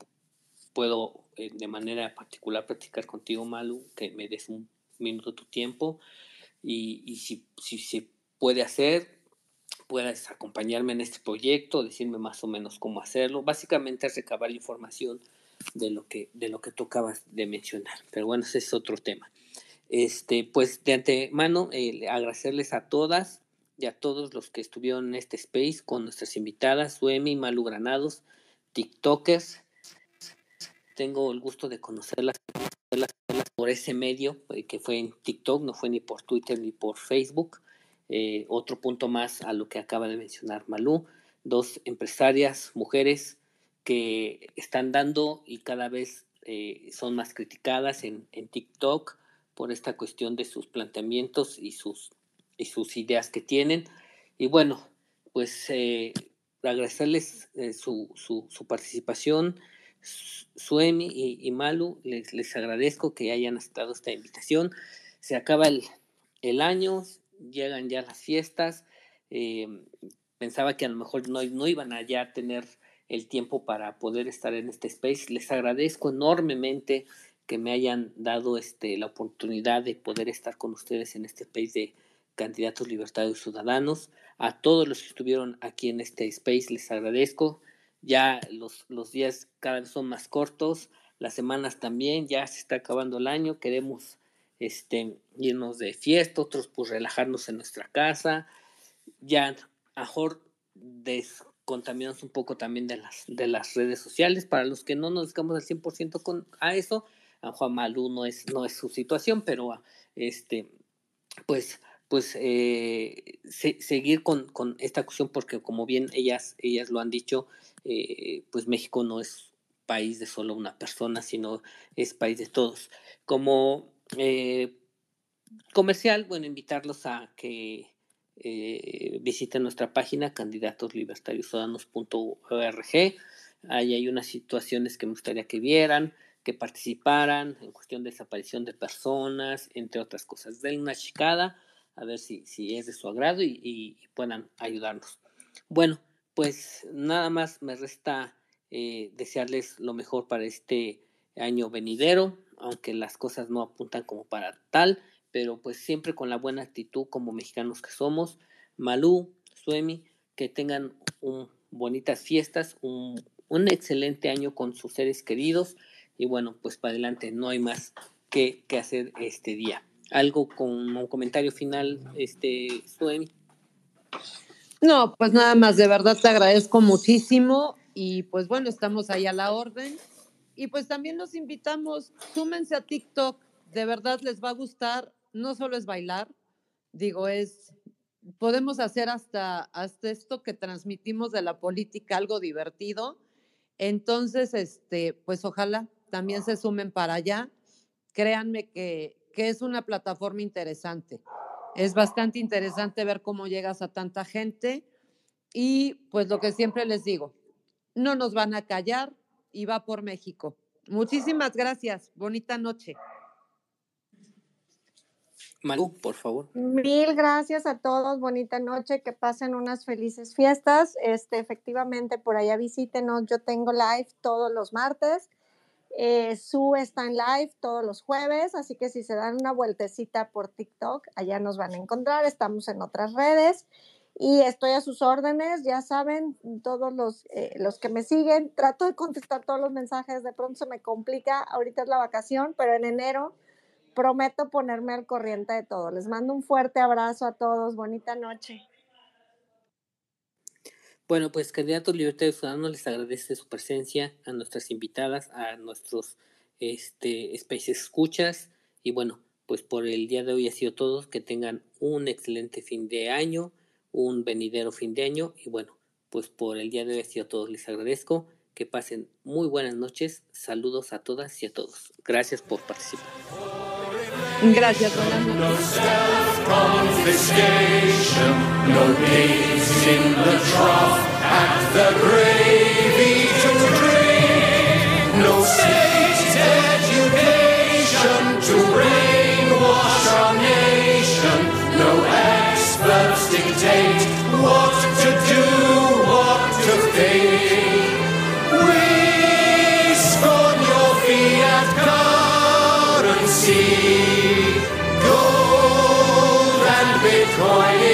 Speaker 2: puedo eh, de manera particular practicar contigo, Malu, que me des un minuto tu tiempo y, y si, si se puede hacer, puedas acompañarme en este proyecto, decirme más o menos cómo hacerlo. Básicamente es recabar información de lo que, de lo que tú acabas de mencionar. Pero bueno, ese es otro tema. Este, pues de antemano, eh, agradecerles a todas y a todos los que estuvieron en este space con nuestras invitadas, Suemi, Malu Granados, TikTokers, tengo el gusto de conocerlas, por ese medio, eh, que fue en TikTok, no fue ni por Twitter ni por Facebook. Eh, otro punto más a lo que acaba de mencionar Malú, dos empresarias, mujeres que están dando y cada vez eh, son más criticadas en, en, TikTok por esta cuestión de sus planteamientos y sus, y sus ideas que tienen. Y bueno, pues agradecerles su, su, su participación Suemi y, Malu, les, les, agradezco que hayan aceptado esta invitación. Se acaba el, el año, llegan ya las fiestas. Eh, pensaba que a lo mejor no, no iban a ya tener el tiempo para poder estar en este space. Les agradezco enormemente que me hayan dado este, la oportunidad de poder estar con ustedes en este space de candidatos libertarios ciudadanos. A todos los que estuvieron aquí en este space les agradezco ya los, los días cada vez son más cortos, las semanas también, ya se está acabando el año, queremos este, irnos de fiesta, otros pues relajarnos en nuestra casa, ya mejor descontaminarnos un poco también de las, de las redes sociales, para los que no nos dedicamos al 100% con, a eso, a Juan Malú no es, no es su situación, pero este, pues pues eh, seguir con, con, esta cuestión porque como bien ellas, ellas lo han dicho, eh, pues México no es país de solo una persona, sino es país de todos. Como eh, comercial, bueno, invitarlos a que eh, visiten nuestra página candidatoslibertariosciudadanos.org. Ahí hay unas situaciones que me gustaría que vieran, que participaran en cuestión de desaparición de personas, entre otras cosas. Den una chicada a ver si, si es de su agrado y, puedan ayudarnos. Bueno, pues nada más me resta eh, desearles lo mejor para este año venidero, aunque las cosas no apuntan como para tal, pero pues siempre con la buena actitud como mexicanos que somos. Malú, Suemi, que tengan un, bonitas fiestas, un, un excelente año con sus seres queridos y bueno, pues para adelante, no hay más que, hacer este día. ¿Algo con un comentario final, este, Suemi?
Speaker 4: No, pues nada más, de verdad te agradezco muchísimo y pues bueno, estamos ahí a la orden. Y pues también los invitamos, súmense a TikTok, de verdad les va a gustar, no solo es bailar, digo, es, podemos hacer hasta, hasta esto que transmitimos de la política, algo divertido. Entonces, este, pues ojalá también se sumen para allá. Créanme que, que es una plataforma interesante. Es bastante interesante ver cómo llegas a tanta gente y pues lo que siempre les digo, no nos van a callar y va por México. Muchísimas gracias. Bonita noche.
Speaker 2: Malu, por favor.
Speaker 3: Mil gracias a todos, bonita noche, que pasen unas felices fiestas. Este, efectivamente, por allá visítenos. Yo tengo live todos los martes. Eh, Su está en live todos los jueves, así que si se dan una vueltecita por TikTok, allá nos van a encontrar. Estamos en otras redes y estoy a sus órdenes, ya saben, todos los, eh, los que me siguen, trato de contestar todos los mensajes, de pronto se me complica, ahorita es la vacación, pero en enero prometo ponerme al corriente de todo. Les mando un fuerte abrazo a todos, bonita noche.
Speaker 2: Bueno, pues candidatos Libertad Ciudadanos les agradece su presencia a nuestras invitadas, a nuestros este, especies escuchas y bueno, pues por el día de hoy ha sido todo, que tengan un excelente fin de año, un venidero fin de año y bueno, pues por el día de hoy ha sido todo, les agradezco, que pasen muy buenas noches, saludos a todas y a todos, gracias por participar.
Speaker 4: Gracias, buenas
Speaker 5: No self-confiscation, no in the trough, and the gravy to drink. No state education to brainwash our nation. No See gold and Bitcoin.